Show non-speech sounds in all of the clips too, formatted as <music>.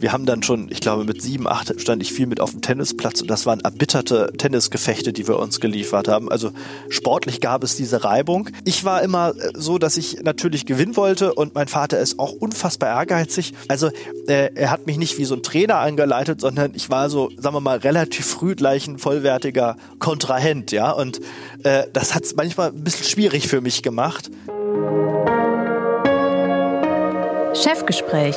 Wir haben dann schon, ich glaube, mit sieben, acht stand ich viel mit auf dem Tennisplatz und das waren erbitterte Tennisgefechte, die wir uns geliefert haben. Also sportlich gab es diese Reibung. Ich war immer äh, so, dass ich natürlich gewinnen wollte und mein Vater ist auch unfassbar ehrgeizig. Also äh, er hat mich nicht wie so ein Trainer angeleitet, sondern ich war so, sagen wir mal, relativ früh gleich ein vollwertiger Kontrahent, ja. Und äh, das hat es manchmal ein bisschen schwierig für mich gemacht. Chefgespräch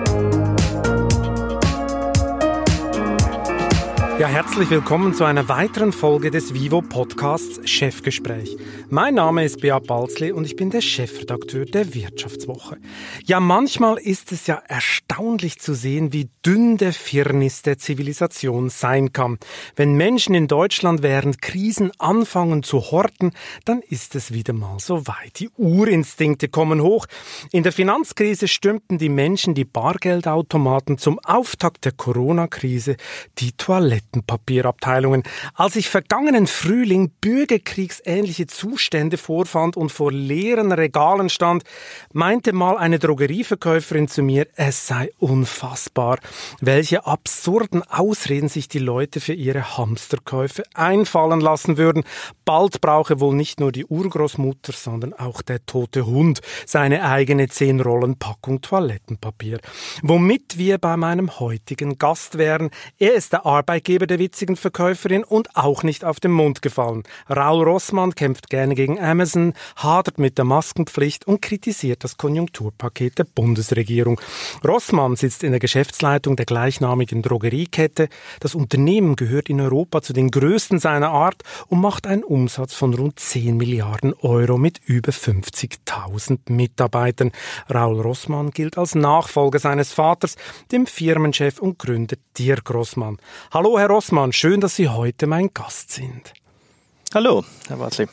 Ja, herzlich willkommen zu einer weiteren Folge des Vivo Podcasts Chefgespräch. Mein Name ist Beat Balzli und ich bin der Chefredakteur der Wirtschaftswoche. Ja, manchmal ist es ja erstaunlich zu sehen, wie dünn der Firnis der Zivilisation sein kann. Wenn Menschen in Deutschland während Krisen anfangen zu horten, dann ist es wieder mal so weit. Die Urinstinkte kommen hoch. In der Finanzkrise stürmten die Menschen die Bargeldautomaten zum Auftakt der Corona-Krise die Toiletten Toilettenpapierabteilungen. Als ich vergangenen Frühling bürgerkriegsähnliche Zustände vorfand und vor leeren Regalen stand, meinte mal eine Drogerieverkäuferin zu mir, es sei unfassbar, welche absurden Ausreden sich die Leute für ihre Hamsterkäufe einfallen lassen würden. Bald brauche wohl nicht nur die Urgroßmutter, sondern auch der tote Hund seine eigene zehn Rollen Packung Toilettenpapier. Womit wir bei meinem heutigen Gast wären. Er ist der Arbeitgeber Ratgeber der witzigen Verkäuferin und auch nicht auf den Mund gefallen. Raul Rossmann kämpft gerne gegen Amazon, hadert mit der Maskenpflicht und kritisiert das Konjunkturpaket der Bundesregierung. Rossmann sitzt in der Geschäftsleitung der gleichnamigen Drogeriekette. Das Unternehmen gehört in Europa zu den größten seiner Art und macht einen Umsatz von rund 10 Milliarden Euro mit über 50.000 Mitarbeitern. Raul Rossmann gilt als Nachfolger seines Vaters, dem Firmenchef und Gründer Dirk Rossmann. Hallo, Herr Rossmann, schön, dass Sie heute mein Gast sind. Hallo, Herr Bartley.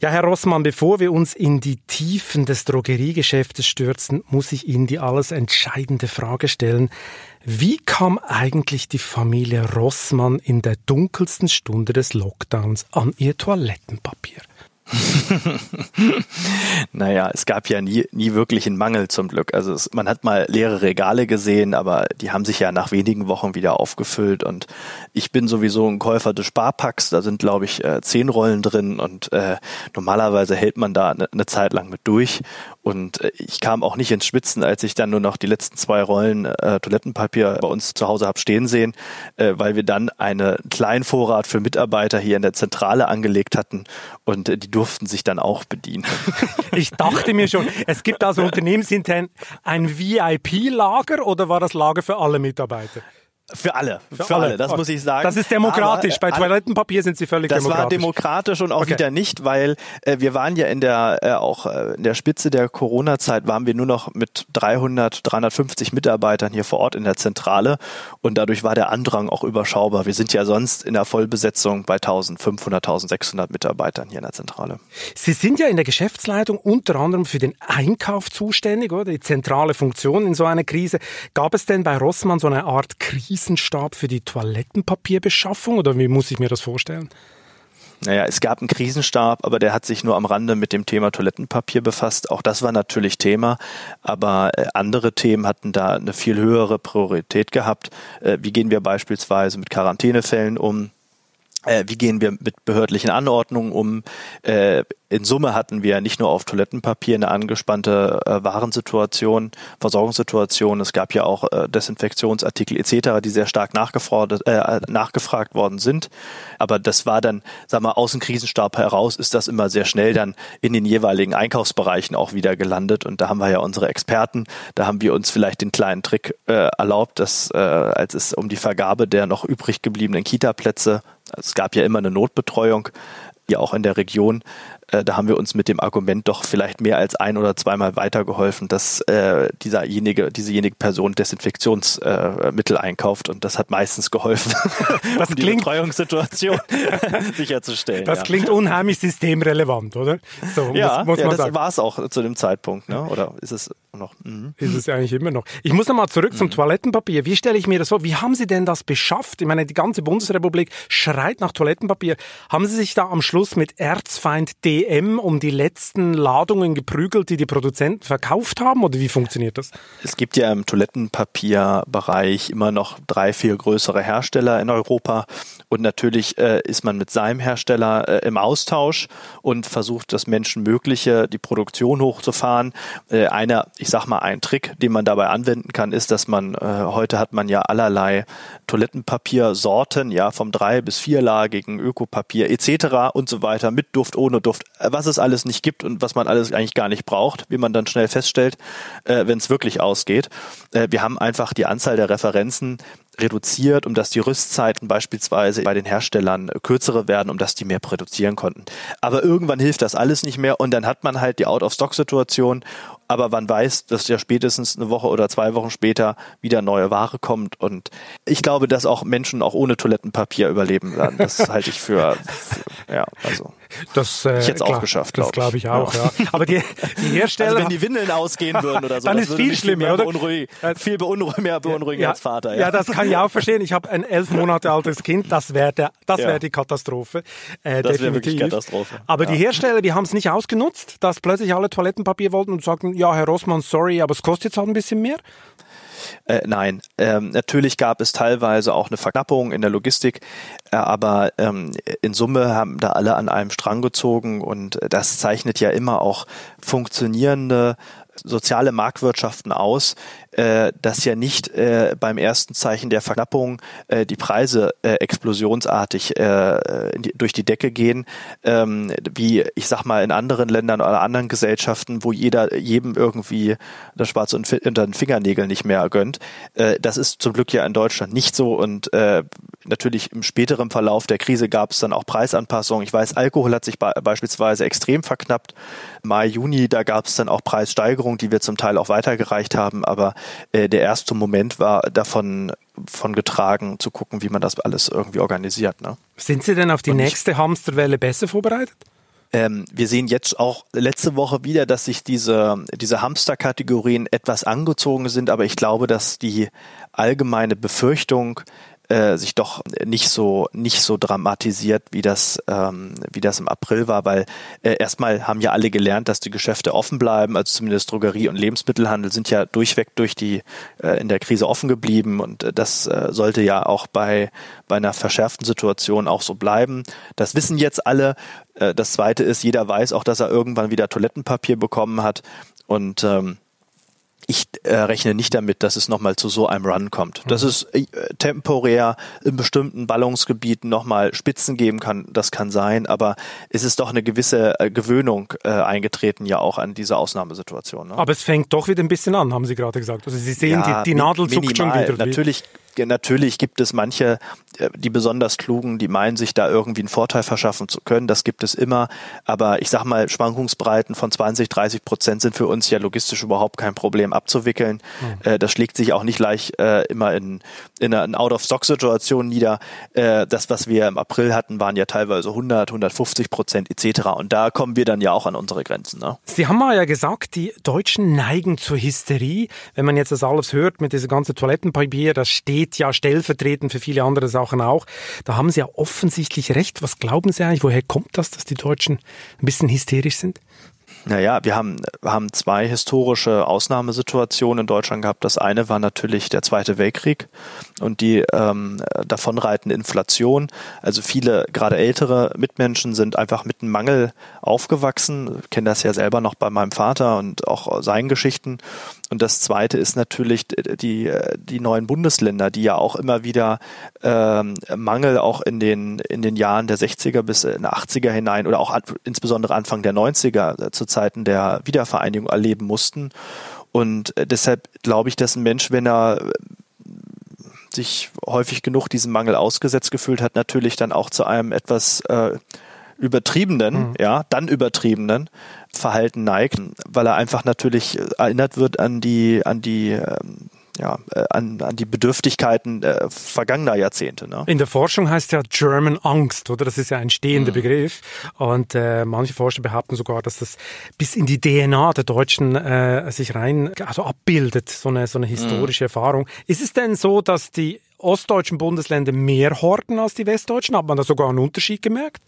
Ja, Herr Rossmann, bevor wir uns in die Tiefen des Drogeriegeschäftes stürzen, muss ich Ihnen die alles entscheidende Frage stellen. Wie kam eigentlich die Familie Rossmann in der dunkelsten Stunde des Lockdowns an ihr Toilettenpapier? <laughs> naja, es gab ja nie, nie wirklich einen Mangel zum Glück. Also es, man hat mal leere Regale gesehen, aber die haben sich ja nach wenigen Wochen wieder aufgefüllt und ich bin sowieso ein Käufer des Sparpacks. Da sind, glaube ich, äh, zehn Rollen drin und äh, normalerweise hält man da eine, eine Zeit lang mit durch und äh, ich kam auch nicht ins Schwitzen, als ich dann nur noch die letzten zwei Rollen äh, Toilettenpapier bei uns zu Hause habe stehen sehen, äh, weil wir dann einen kleinen Vorrat für Mitarbeiter hier in der Zentrale angelegt hatten und äh, die durften sich dann auch bedienen. <laughs> Ich dachte mir schon, es gibt also <laughs> unternehmensintern ein VIP-Lager oder war das Lager für alle Mitarbeiter? Für alle, für, für alle. alle. das muss ich sagen. Das ist demokratisch. Aber, Bei Toilettenpapier sind sie völlig das demokratisch. Das war demokratisch und auch okay. wieder nicht, weil äh, wir waren ja in der äh, auch äh, in der Spitze der Corona-Zeit waren wir nur noch mit 300, 350 Mitarbeitern hier vor Ort in der Zentrale und dadurch war der Andrang auch überschaubar. Wir sind ja sonst in der Vollbesetzung bei 1500, 1600 Mitarbeitern hier in der Zentrale. Sie sind ja in der Geschäftsleitung unter anderem für den Einkauf zuständig, oder die zentrale Funktion in so einer Krise. Gab es denn bei Rossmann so eine Art Krise? Krisenstab für die Toilettenpapierbeschaffung oder wie muss ich mir das vorstellen? Naja, es gab einen Krisenstab, aber der hat sich nur am Rande mit dem Thema Toilettenpapier befasst. Auch das war natürlich Thema, aber äh, andere Themen hatten da eine viel höhere Priorität gehabt. Äh, wie gehen wir beispielsweise mit Quarantänefällen um? Äh, wie gehen wir mit behördlichen Anordnungen um? Äh, in Summe hatten wir nicht nur auf Toilettenpapier eine angespannte äh, Warensituation, Versorgungssituation. Es gab ja auch Desinfektionsartikel etc., die sehr stark nachgefordert, äh, nachgefragt worden sind. Aber das war dann, sag mal, aus dem Krisenstab heraus ist das immer sehr schnell dann in den jeweiligen Einkaufsbereichen auch wieder gelandet. Und da haben wir ja unsere Experten. Da haben wir uns vielleicht den kleinen Trick äh, erlaubt, dass äh, als es um die Vergabe der noch übrig gebliebenen Kita-Plätze es gab ja immer eine Notbetreuung, ja auch in der Region, äh, da haben wir uns mit dem Argument doch vielleicht mehr als ein oder zweimal weitergeholfen, dass äh, dieserjenige, diesejenige Person Desinfektionsmittel äh, einkauft und das hat meistens geholfen, <laughs> das um klingt, die Betreuungssituation <laughs> sicherzustellen. Das ja. klingt unheimlich systemrelevant, oder? So, ja, muss, muss ja das war es auch zu dem Zeitpunkt, ne? oder ist es noch? Mhm. Ist es eigentlich immer noch. Ich muss nochmal zurück mhm. zum Toilettenpapier. Wie stelle ich mir das vor? Wie haben Sie denn das beschafft? Ich meine, die ganze Bundesrepublik schreit nach Toilettenpapier. Haben Sie sich da am Schluss mit Erzfeind D DM um die letzten Ladungen geprügelt, die die Produzenten verkauft haben? Oder wie funktioniert das? Es gibt ja im Toilettenpapierbereich immer noch drei, vier größere Hersteller in Europa. Und natürlich äh, ist man mit seinem Hersteller äh, im Austausch und versucht, das Menschenmögliche, die Produktion hochzufahren. Äh, einer, ich sag mal, ein Trick, den man dabei anwenden kann, ist, dass man, äh, heute hat man ja allerlei Toilettenpapiersorten, ja, vom drei bis vierlagigen Ökopapier etc. und so weiter, mit Duft, ohne Duft, was es alles nicht gibt und was man alles eigentlich gar nicht braucht, wie man dann schnell feststellt, äh, wenn es wirklich ausgeht. Äh, wir haben einfach die Anzahl der Referenzen reduziert, um dass die Rüstzeiten beispielsweise bei den Herstellern kürzere werden, um dass die mehr produzieren konnten. Aber irgendwann hilft das alles nicht mehr und dann hat man halt die Out-of-Stock-Situation aber man weiß, dass ja spätestens eine Woche oder zwei Wochen später wieder neue Ware kommt. Und ich glaube, dass auch Menschen auch ohne Toilettenpapier überleben werden. Das halte ich für, für ja, also. Das äh, ich jetzt auch geschafft, glaube ich. Das glaube ich auch, ja. ja. Aber die, die Hersteller. Also wenn die Windeln ausgehen würden oder so, dann ist viel schlimmer, oder? Beunruhig, viel beunruhig, mehr beunruhigend ja, als Vater. Ja. ja, das kann ich auch verstehen. Ich habe ein elf Monate altes Kind. Das wäre der, das wäre die Katastrophe. Äh, das wäre wirklich Katastrophe. Aber die Hersteller, die haben es nicht ausgenutzt, dass plötzlich alle Toilettenpapier wollten und sagten, ja, Herr Rossmann, sorry, aber es kostet jetzt halt ein bisschen mehr? Äh, nein, ähm, natürlich gab es teilweise auch eine Verknappung in der Logistik, äh, aber ähm, in Summe haben da alle an einem Strang gezogen und das zeichnet ja immer auch funktionierende soziale Marktwirtschaften aus, äh, dass ja nicht äh, beim ersten Zeichen der Verknappung äh, die Preise äh, explosionsartig äh, die, durch die Decke gehen, ähm, wie ich sag mal in anderen Ländern oder anderen Gesellschaften, wo jeder jedem irgendwie das Schwarz unter den Fingernägeln nicht mehr gönnt. Äh, das ist zum Glück ja in Deutschland nicht so und äh, natürlich im späteren Verlauf der Krise gab es dann auch Preisanpassungen. Ich weiß, Alkohol hat sich beispielsweise extrem verknappt. Mai, Juni, da gab es dann auch Preissteigerungen, die wir zum Teil auch weitergereicht haben. Aber äh, der erste Moment war davon von getragen, zu gucken, wie man das alles irgendwie organisiert. Ne? Sind Sie denn auf die Und nächste ich, Hamsterwelle besser vorbereitet? Ähm, wir sehen jetzt auch letzte Woche wieder, dass sich diese, diese Hamsterkategorien etwas angezogen sind, aber ich glaube, dass die allgemeine Befürchtung, äh, sich doch nicht so nicht so dramatisiert, wie das ähm, wie das im April war, weil äh, erstmal haben ja alle gelernt, dass die Geschäfte offen bleiben, also zumindest Drogerie und Lebensmittelhandel sind ja durchweg durch die äh, in der Krise offen geblieben und äh, das äh, sollte ja auch bei bei einer verschärften Situation auch so bleiben. Das wissen jetzt alle. Äh, das zweite ist, jeder weiß auch, dass er irgendwann wieder Toilettenpapier bekommen hat und ähm, ich äh, rechne nicht damit, dass es nochmal zu so einem Run kommt. Dass mhm. es äh, temporär in bestimmten Ballungsgebieten nochmal Spitzen geben kann, das kann sein, aber es ist doch eine gewisse äh, Gewöhnung äh, eingetreten ja auch an diese Ausnahmesituation. Ne? Aber es fängt doch wieder ein bisschen an, haben Sie gerade gesagt. Also Sie sehen, ja, die, die Nadel zuckt schon wieder. Natürlich natürlich gibt es manche, äh, die besonders klugen, die meinen, sich da irgendwie einen Vorteil verschaffen zu können. Das gibt es immer. Aber ich sag mal, Schwankungsbreiten von 20, 30 Prozent sind für uns ja logistisch überhaupt kein Problem abzuwickeln. Mhm. Das schlägt sich auch nicht leicht äh, immer in, in einer Out-of-Stock-Situation nieder. Das, was wir im April hatten, waren ja teilweise 100, 150 Prozent etc. Und da kommen wir dann ja auch an unsere Grenzen. Ne? Sie haben mal ja gesagt, die Deutschen neigen zur Hysterie. Wenn man jetzt das alles hört mit dieser ganzen Toilettenpapier, das steht steht ja stellvertretend für viele andere Sachen auch. Da haben Sie ja offensichtlich recht. Was glauben Sie eigentlich? Woher kommt das, dass die Deutschen ein bisschen hysterisch sind? Naja, wir haben, haben zwei historische Ausnahmesituationen in Deutschland gehabt. Das eine war natürlich der Zweite Weltkrieg und die ähm, davonreitende Inflation. Also viele, gerade ältere Mitmenschen sind einfach mit einem Mangel aufgewachsen. Ich kenne das ja selber noch bei meinem Vater und auch seinen Geschichten. Und das Zweite ist natürlich die, die neuen Bundesländer, die ja auch immer wieder ähm, Mangel auch in den, in den Jahren der 60er bis in die 80er hinein oder auch an, insbesondere Anfang der 90er zu Zeiten der Wiedervereinigung erleben mussten. Und deshalb glaube ich, dass ein Mensch, wenn er sich häufig genug diesem Mangel ausgesetzt gefühlt hat, natürlich dann auch zu einem etwas äh, übertriebenen, mhm. ja, dann übertriebenen Verhalten neigt, weil er einfach natürlich erinnert wird an die, an die ähm, ja, äh, an, an die Bedürftigkeiten äh, vergangener Jahrzehnte. Ne? In der Forschung heißt ja German Angst, oder? Das ist ja ein stehender mhm. Begriff. Und äh, manche Forscher behaupten sogar, dass das bis in die DNA der Deutschen äh, sich rein also abbildet, so eine, so eine historische mhm. Erfahrung. Ist es denn so, dass die ostdeutschen Bundesländer mehr horten als die westdeutschen? Hat man da sogar einen Unterschied gemerkt?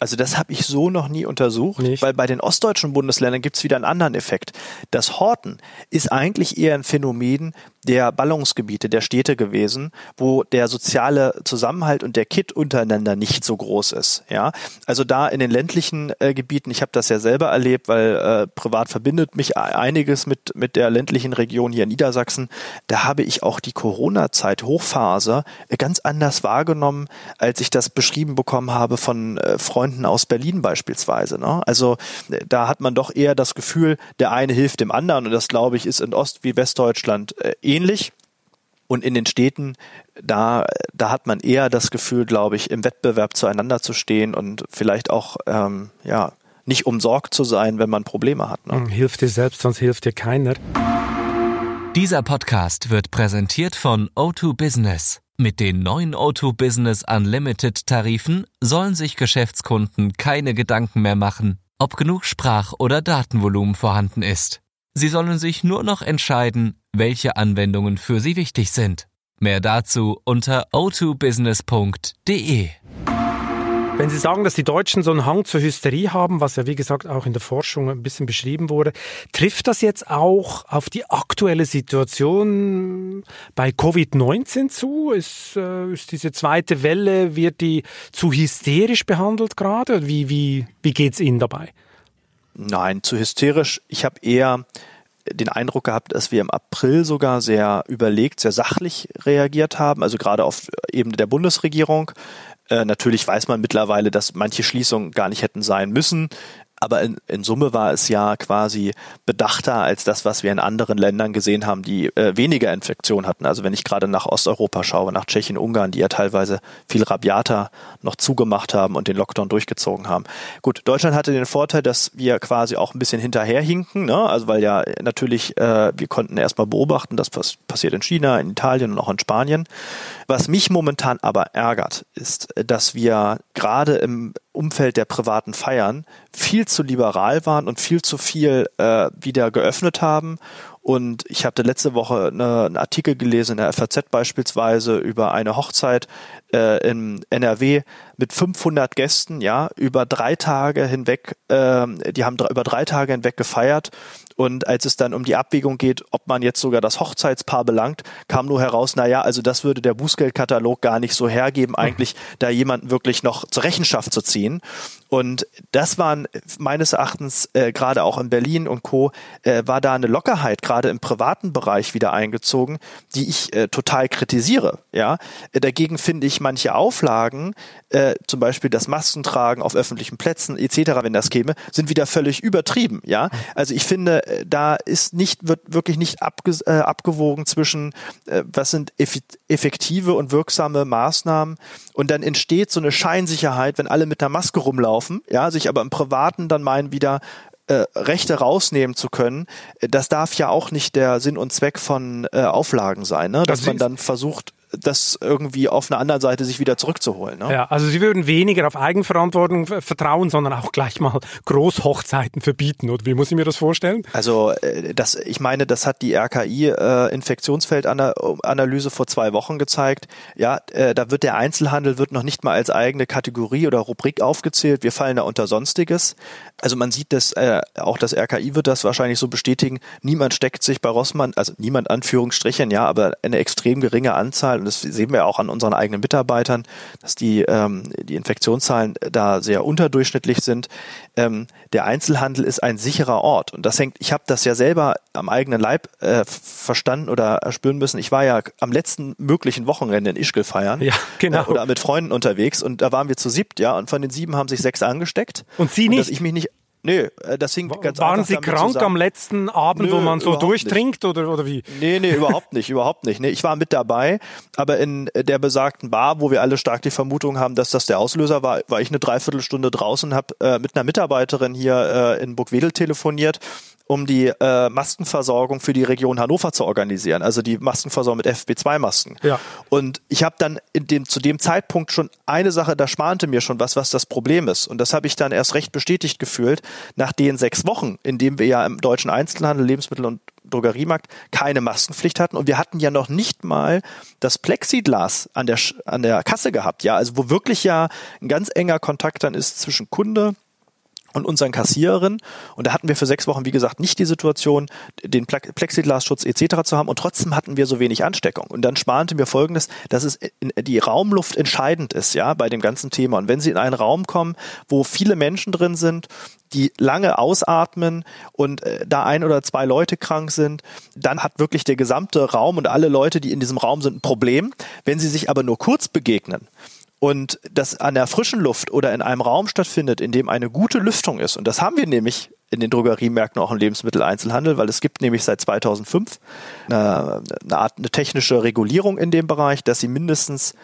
Also das habe ich so noch nie untersucht, Nicht. weil bei den ostdeutschen Bundesländern gibt es wieder einen anderen Effekt. Das Horten ist eigentlich eher ein Phänomen der Ballungsgebiete, der Städte gewesen, wo der soziale Zusammenhalt und der Kit untereinander nicht so groß ist. Ja, also da in den ländlichen äh, Gebieten, ich habe das ja selber erlebt, weil äh, privat verbindet mich einiges mit mit der ländlichen Region hier in Niedersachsen. Da habe ich auch die Corona-Zeit Hochphase äh, ganz anders wahrgenommen, als ich das beschrieben bekommen habe von äh, Freunden aus Berlin beispielsweise. Ne? Also äh, da hat man doch eher das Gefühl, der eine hilft dem anderen und das glaube ich ist in Ost- wie Westdeutschland äh, ähnlich. Und in den Städten, da, da hat man eher das Gefühl, glaube ich, im Wettbewerb zueinander zu stehen und vielleicht auch, ähm, ja, nicht umsorgt zu sein, wenn man Probleme hat. Ne? Hm, hilft dir selbst, sonst hilft dir keiner. Dieser Podcast wird präsentiert von O2 Business. Mit den neuen O2 Business Unlimited Tarifen sollen sich Geschäftskunden keine Gedanken mehr machen, ob genug Sprach- oder Datenvolumen vorhanden ist. Sie sollen sich nur noch entscheiden, welche Anwendungen für sie wichtig sind. Mehr dazu unter o2business.de. Wenn Sie sagen, dass die Deutschen so einen Hang zur Hysterie haben, was ja wie gesagt auch in der Forschung ein bisschen beschrieben wurde, trifft das jetzt auch auf die aktuelle Situation bei Covid-19 zu? Ist, äh, ist diese zweite Welle, wird die zu hysterisch behandelt gerade? Wie, wie, wie geht's Ihnen dabei? Nein, zu hysterisch. Ich habe eher den Eindruck gehabt, dass wir im April sogar sehr überlegt, sehr sachlich reagiert haben, also gerade auf Ebene der Bundesregierung. Äh, natürlich weiß man mittlerweile, dass manche Schließungen gar nicht hätten sein müssen. Aber in, in Summe war es ja quasi bedachter als das, was wir in anderen Ländern gesehen haben, die äh, weniger Infektion hatten. Also wenn ich gerade nach Osteuropa schaue, nach Tschechien, Ungarn, die ja teilweise viel rabiater noch zugemacht haben und den Lockdown durchgezogen haben. Gut, Deutschland hatte den Vorteil, dass wir quasi auch ein bisschen hinterherhinken, ne? also weil ja natürlich äh, wir konnten erstmal beobachten, das was passiert in China, in Italien und auch in Spanien. Was mich momentan aber ärgert, ist, dass wir gerade im Umfeld der privaten Feiern viel zu liberal waren und viel zu viel äh, wieder geöffnet haben. Und ich hatte letzte Woche eine, einen Artikel gelesen in der FAZ beispielsweise über eine Hochzeit äh, in NRW mit 500 Gästen, ja, über drei Tage hinweg, äh, die haben über drei Tage hinweg gefeiert und als es dann um die Abwägung geht, ob man jetzt sogar das Hochzeitspaar belangt, kam nur heraus, na ja, also das würde der Bußgeldkatalog gar nicht so hergeben, eigentlich da jemanden wirklich noch zur Rechenschaft zu ziehen. Und das waren meines Erachtens äh, gerade auch in Berlin und Co. Äh, war da eine Lockerheit gerade im privaten Bereich wieder eingezogen, die ich äh, total kritisiere. Ja, äh, dagegen finde ich manche Auflagen, äh, zum Beispiel das Maskentragen auf öffentlichen Plätzen etc., wenn das käme, sind wieder völlig übertrieben. Ja, also ich finde da ist nicht, wird wirklich nicht abge, äh, abgewogen zwischen, äh, was sind effektive und wirksame Maßnahmen und dann entsteht so eine Scheinsicherheit, wenn alle mit einer Maske rumlaufen, ja, sich aber im Privaten dann meinen wieder, äh, Rechte rausnehmen zu können, das darf ja auch nicht der Sinn und Zweck von äh, Auflagen sein, ne? dass man dann versucht, das irgendwie auf einer anderen Seite sich wieder zurückzuholen. Ne? Ja, also Sie würden weniger auf Eigenverantwortung vertrauen, sondern auch gleich mal Großhochzeiten verbieten, oder wie muss ich mir das vorstellen? Also äh, das, ich meine, das hat die RKI äh, vor zwei Wochen gezeigt. Ja, äh, da wird der Einzelhandel wird noch nicht mal als eigene Kategorie oder Rubrik aufgezählt. Wir fallen da unter Sonstiges. Also man sieht das, äh, auch das RKI wird das wahrscheinlich so bestätigen. Niemand steckt sich bei Rossmann, also niemand Anführungsstrichen, ja, aber eine extrem geringe Anzahl und das sehen wir auch an unseren eigenen Mitarbeitern, dass die, ähm, die Infektionszahlen da sehr unterdurchschnittlich sind. Ähm, der Einzelhandel ist ein sicherer Ort und das hängt, ich habe das ja selber am eigenen Leib äh, verstanden oder spüren müssen. Ich war ja am letzten möglichen Wochenende in Ischgl feiern ja, genau. Äh, oder mit Freunden unterwegs und da waren wir zu siebt, ja, und von den sieben haben sich sechs angesteckt. Und Sie nicht? Und dass ich mich nicht Nee, äh, das hing ganz Waren Sie krank zusammen. am letzten Abend, Nö, wo man so durchtrinkt oder, oder wie? Nee, nee, überhaupt nicht, überhaupt nicht. Nee, ich war mit dabei, aber in der besagten Bar, wo wir alle stark die Vermutung haben, dass das der Auslöser war, war ich eine Dreiviertelstunde draußen, habe äh, mit einer Mitarbeiterin hier äh, in Burgwedel telefoniert um die äh, Maskenversorgung für die Region Hannover zu organisieren, also die Maskenversorgung mit FFP2-Masken. Ja. Und ich habe dann in dem, zu dem Zeitpunkt schon eine Sache, da schmante mir schon was, was das Problem ist. Und das habe ich dann erst recht bestätigt gefühlt, nach den sechs Wochen, in dem wir ja im deutschen Einzelhandel Lebensmittel und Drogeriemarkt keine Maskenpflicht hatten und wir hatten ja noch nicht mal das Plexiglas an der, an der Kasse gehabt, ja, also wo wirklich ja ein ganz enger Kontakt dann ist zwischen Kunde und unseren Kassiererinnen. Und da hatten wir für sechs Wochen, wie gesagt, nicht die Situation, den Plexiglasschutz etc. zu haben. Und trotzdem hatten wir so wenig Ansteckung. Und dann sparten wir Folgendes, dass es die Raumluft entscheidend ist, ja, bei dem ganzen Thema. Und wenn Sie in einen Raum kommen, wo viele Menschen drin sind, die lange ausatmen und äh, da ein oder zwei Leute krank sind, dann hat wirklich der gesamte Raum und alle Leute, die in diesem Raum sind, ein Problem. Wenn sie sich aber nur kurz begegnen, und das an der frischen Luft oder in einem Raum stattfindet, in dem eine gute Lüftung ist, und das haben wir nämlich in den Drogeriemärkten auch im Lebensmitteleinzelhandel, weil es gibt nämlich seit 2005 eine, eine Art eine technische Regulierung in dem Bereich, dass sie mindestens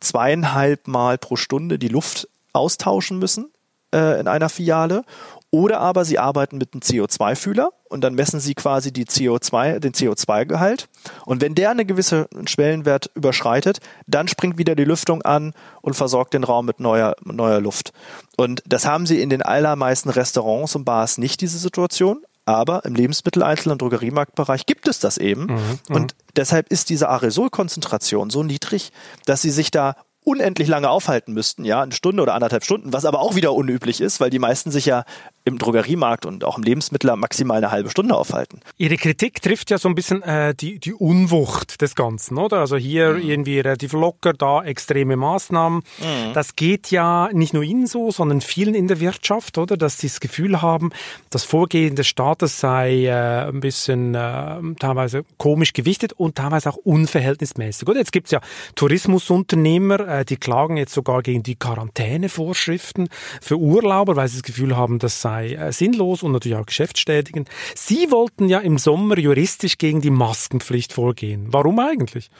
zweieinhalb Mal pro Stunde die Luft austauschen müssen äh, in einer Filiale oder aber sie arbeiten mit einem CO2-Fühler und dann messen sie quasi die CO2, den CO2-Gehalt. Und wenn der eine gewisse Schwellenwert überschreitet, dann springt wieder die Lüftung an und versorgt den Raum mit neuer, neuer Luft. Und das haben sie in den allermeisten Restaurants und Bars nicht, diese Situation. Aber im Lebensmitteleinzel- und Drogeriemarktbereich gibt es das eben. Mhm, mhm. und deshalb ist diese Aerosolkonzentration so niedrig, dass sie sich da unendlich lange aufhalten müssten, ja, eine Stunde oder anderthalb Stunden, was aber auch wieder unüblich ist, weil die meisten sich ja im Drogeriemarkt und auch im Lebensmittler maximal eine halbe Stunde aufhalten. Ihre Kritik trifft ja so ein bisschen äh, die, die Unwucht des Ganzen, oder? Also hier mhm. irgendwie relativ locker, da extreme Maßnahmen. Mhm. Das geht ja nicht nur Ihnen so, sondern vielen in der Wirtschaft, oder? Dass sie das Gefühl haben, das Vorgehen des Staates sei äh, ein bisschen äh, teilweise komisch gewichtet und teilweise auch unverhältnismäßig. Oder? Jetzt gibt's ja Tourismusunternehmer, äh, die klagen jetzt sogar gegen die Quarantänevorschriften für Urlauber, weil sie das Gefühl haben, das sei äh, sinnlos und natürlich auch geschäftsstätigend. Sie wollten ja im Sommer juristisch gegen die Maskenpflicht vorgehen. Warum eigentlich?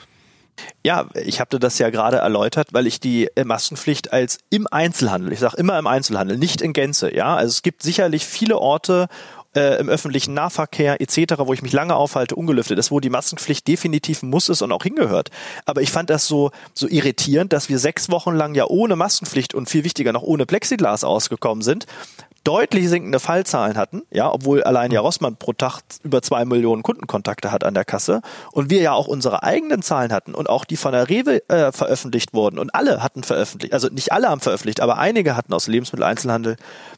Ja, ich habe das ja gerade erläutert, weil ich die äh, Maskenpflicht als im Einzelhandel, ich sage immer im Einzelhandel, nicht in Gänze, ja. Also es gibt sicherlich viele Orte äh, im öffentlichen Nahverkehr etc., wo ich mich lange aufhalte, ungelüftet ist, wo die Maskenpflicht definitiv muss ist und auch hingehört. Aber ich fand das so, so irritierend, dass wir sechs Wochen lang ja ohne Maskenpflicht und viel wichtiger noch ohne Plexiglas ausgekommen sind deutlich sinkende Fallzahlen hatten, ja, obwohl allein ja Rossmann pro Tag über zwei Millionen Kundenkontakte hat an der Kasse und wir ja auch unsere eigenen Zahlen hatten und auch die von der Rewe äh, veröffentlicht wurden und alle hatten veröffentlicht, also nicht alle haben veröffentlicht, aber einige hatten aus Lebensmitteleinzelhandel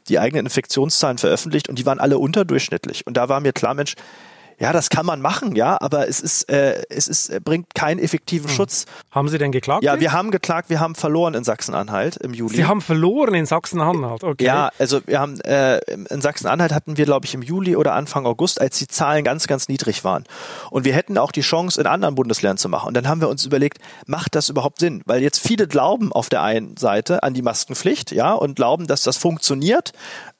die eigenen Infektionszahlen veröffentlicht und die waren alle unterdurchschnittlich. Und da war mir klar, Mensch, ja, das kann man machen, ja, aber es ist, äh, es ist, äh, bringt keinen effektiven hm. Schutz. Haben Sie denn geklagt? Ja, wir haben geklagt, wir haben verloren in Sachsen-Anhalt im Juli. Sie haben verloren in Sachsen-Anhalt, okay. Ja, also wir haben äh, in Sachsen-Anhalt hatten wir, glaube ich, im Juli oder Anfang August, als die Zahlen ganz, ganz niedrig waren. Und wir hätten auch die Chance, in anderen Bundesländern zu machen. Und dann haben wir uns überlegt, macht das überhaupt Sinn? Weil jetzt viele glauben auf der einen Seite an die Maskenpflicht, ja, und glauben, dass das funktioniert.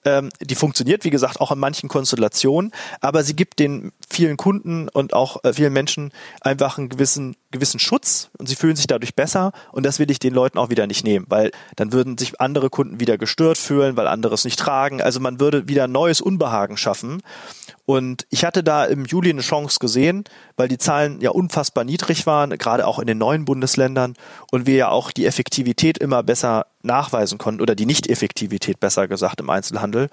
Ähm, die funktioniert, wie gesagt, auch in manchen Konstellationen, aber sie gibt den vielen Kunden und auch äh, vielen Menschen einfach einen gewissen, gewissen Schutz und sie fühlen sich dadurch besser und das will ich den Leuten auch wieder nicht nehmen, weil dann würden sich andere Kunden wieder gestört fühlen, weil andere es nicht tragen. Also man würde wieder neues Unbehagen schaffen und ich hatte da im Juli eine Chance gesehen, weil die Zahlen ja unfassbar niedrig waren, gerade auch in den neuen Bundesländern und wir ja auch die Effektivität immer besser nachweisen konnten oder die Nicht-Effektivität besser gesagt im Einzelhandel.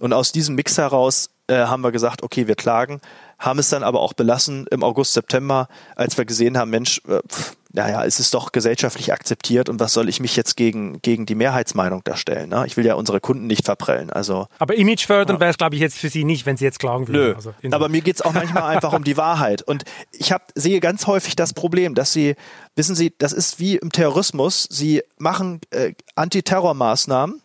Und aus diesem Mix heraus äh, haben wir gesagt, okay, wir klagen, haben es dann aber auch belassen im August, September, als wir gesehen haben, Mensch, äh, pff, naja, es ist doch gesellschaftlich akzeptiert und was soll ich mich jetzt gegen, gegen die Mehrheitsmeinung da stellen? Ne? Ich will ja unsere Kunden nicht verprellen. Also, aber Image fördern ja. wäre es, glaube ich, jetzt für Sie nicht, wenn Sie jetzt klagen würden. Nö, also, aber mir geht's auch manchmal einfach um die Wahrheit. Und ich hab, sehe ganz häufig das Problem, dass Sie, wissen Sie, das ist wie im Terrorismus, Sie machen äh, Antiterrormaßnahmen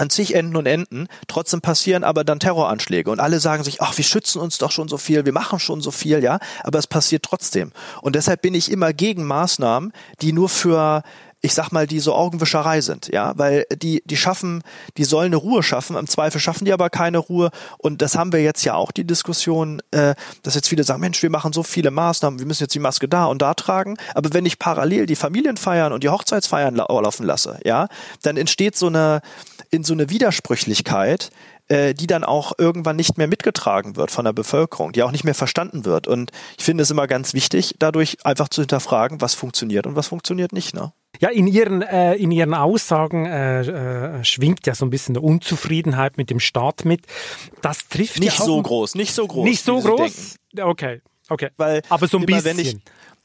an zig Enden und Enden. Trotzdem passieren aber dann Terroranschläge und alle sagen sich, ach, wir schützen uns doch schon so viel, wir machen schon so viel, ja, aber es passiert trotzdem. Und deshalb bin ich immer gegen Maßnahmen, die nur für ich sag mal, die so Augenwischerei sind, ja, weil die, die schaffen, die sollen eine Ruhe schaffen, im Zweifel schaffen die aber keine Ruhe und das haben wir jetzt ja auch die Diskussion, äh, dass jetzt viele sagen, Mensch, wir machen so viele Maßnahmen, wir müssen jetzt die Maske da und da tragen, aber wenn ich parallel die Familienfeiern und die Hochzeitsfeiern laufen lasse, ja, dann entsteht so eine, in so eine Widersprüchlichkeit, äh, die dann auch irgendwann nicht mehr mitgetragen wird von der Bevölkerung, die auch nicht mehr verstanden wird. Und ich finde es immer ganz wichtig, dadurch einfach zu hinterfragen, was funktioniert und was funktioniert nicht. Ne? Ja, in Ihren, äh, in Ihren Aussagen äh, äh, schwingt ja so ein bisschen eine Unzufriedenheit mit dem Staat mit. Das trifft nicht ja so groß, nicht so groß. Nicht so groß. Okay, okay. Weil Aber so ein immer, bisschen. Wenn ich,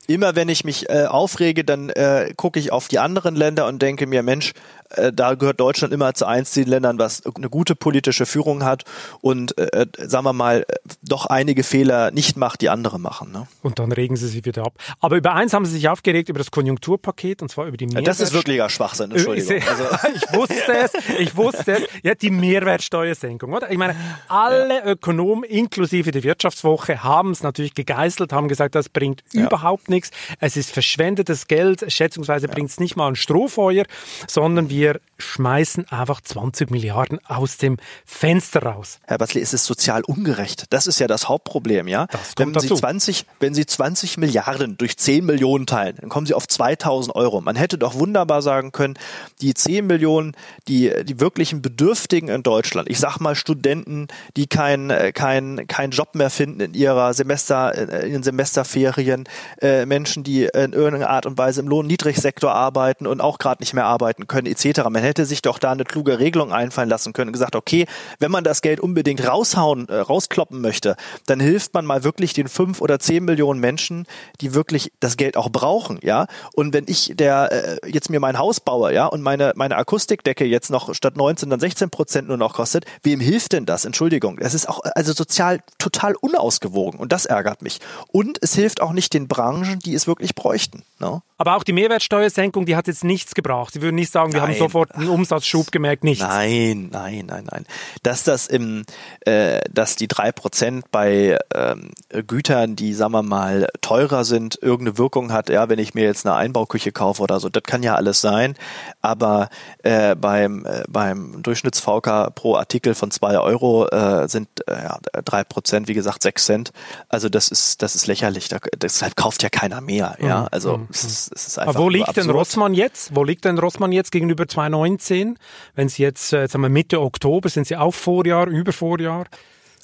immer wenn ich mich äh, aufrege, dann äh, gucke ich auf die anderen Länder und denke mir, Mensch, äh, da gehört Deutschland immer zu eins den Ländern, was eine gute politische Führung hat und äh, sagen wir mal, äh, doch einige Fehler nicht macht, die andere machen. Ne? Und dann regen sie sich wieder ab. Aber über eins haben sie sich aufgeregt, über das Konjunkturpaket, und zwar über die Ja, Mehrwertsteuer. das ist wirklicher Schwachsinn, Entschuldigung. Ich, Also, <laughs> ich wusste es, ich wusste es. Ja, die Mehrwertsteuersenkung, oder? Ich meine, alle Ökonomen, inklusive die Wirtschaftswoche, haben es natürlich gegeißelt, haben gesagt, das bringt überhaupt nichts. Es ist verschwendetes Geld, schätzungsweise bringt es nicht mal ein Strohfeuer, sondern wir schmeißen einfach 20 Milliarden aus dem Fenster raus. Herr Basley, es ist sozial ungerecht. Das ist ja das Hauptproblem, ja? Das wenn kommt Sie dazu. 20, wenn Sie 20 Milliarden durch 10 Millionen teilen, dann kommen Sie auf 2000 Euro. Man hätte doch wunderbar sagen können, die 10 Millionen, die, die wirklichen Bedürftigen in Deutschland, ich sag mal Studenten, die keinen kein, kein Job mehr finden in ihrer Semester, in den Semesterferien, äh, Menschen, die in irgendeiner Art und Weise im Lohnniedrigsektor arbeiten und auch gerade nicht mehr arbeiten können, etc. Man hätte sich doch da eine kluge Regelung einfallen lassen können und gesagt, okay, wenn man das Geld unbedingt raushauen, äh, rauskloppen möchte, dann hilft man mal wirklich den fünf oder zehn Millionen Menschen, die wirklich das Geld auch brauchen, ja. Und wenn ich der äh, jetzt mir mein Haus baue, ja, und meine meine Akustikdecke jetzt noch statt 19 dann 16 Prozent nur noch kostet, wem hilft denn das? Entschuldigung, es ist auch also sozial total unausgewogen und das ärgert mich. Und es hilft auch nicht den Branchen, die es wirklich bräuchten. Ne? Aber auch die Mehrwertsteuersenkung, die hat jetzt nichts gebracht. Sie würden nicht sagen, wir haben Nein. sofort einen Umsatzschub gemerkt, nichts. Nein, nein, nein, nein. Dass das im, äh, dass die drei Prozent bei ähm, Gütern, die sagen wir mal teurer sind, irgendeine Wirkung hat. Ja, wenn ich mir jetzt eine Einbauküche kaufe oder so, das kann ja alles sein. Aber äh, beim äh, beim Durchschnitts-VK pro Artikel von zwei Euro äh, sind äh, drei Prozent, wie gesagt, sechs Cent. Also das ist das ist lächerlich. Da, deshalb kauft ja keiner mehr. Ja, also es ist, es ist einfach Aber wo liegt denn absurd. Rossmann jetzt? Wo liegt denn Rossmann jetzt gegenüber 2019? Wenn Sie jetzt, äh, jetzt haben wir Mitte Oktober, sind Sie auf Vorjahr, über Vorjahr?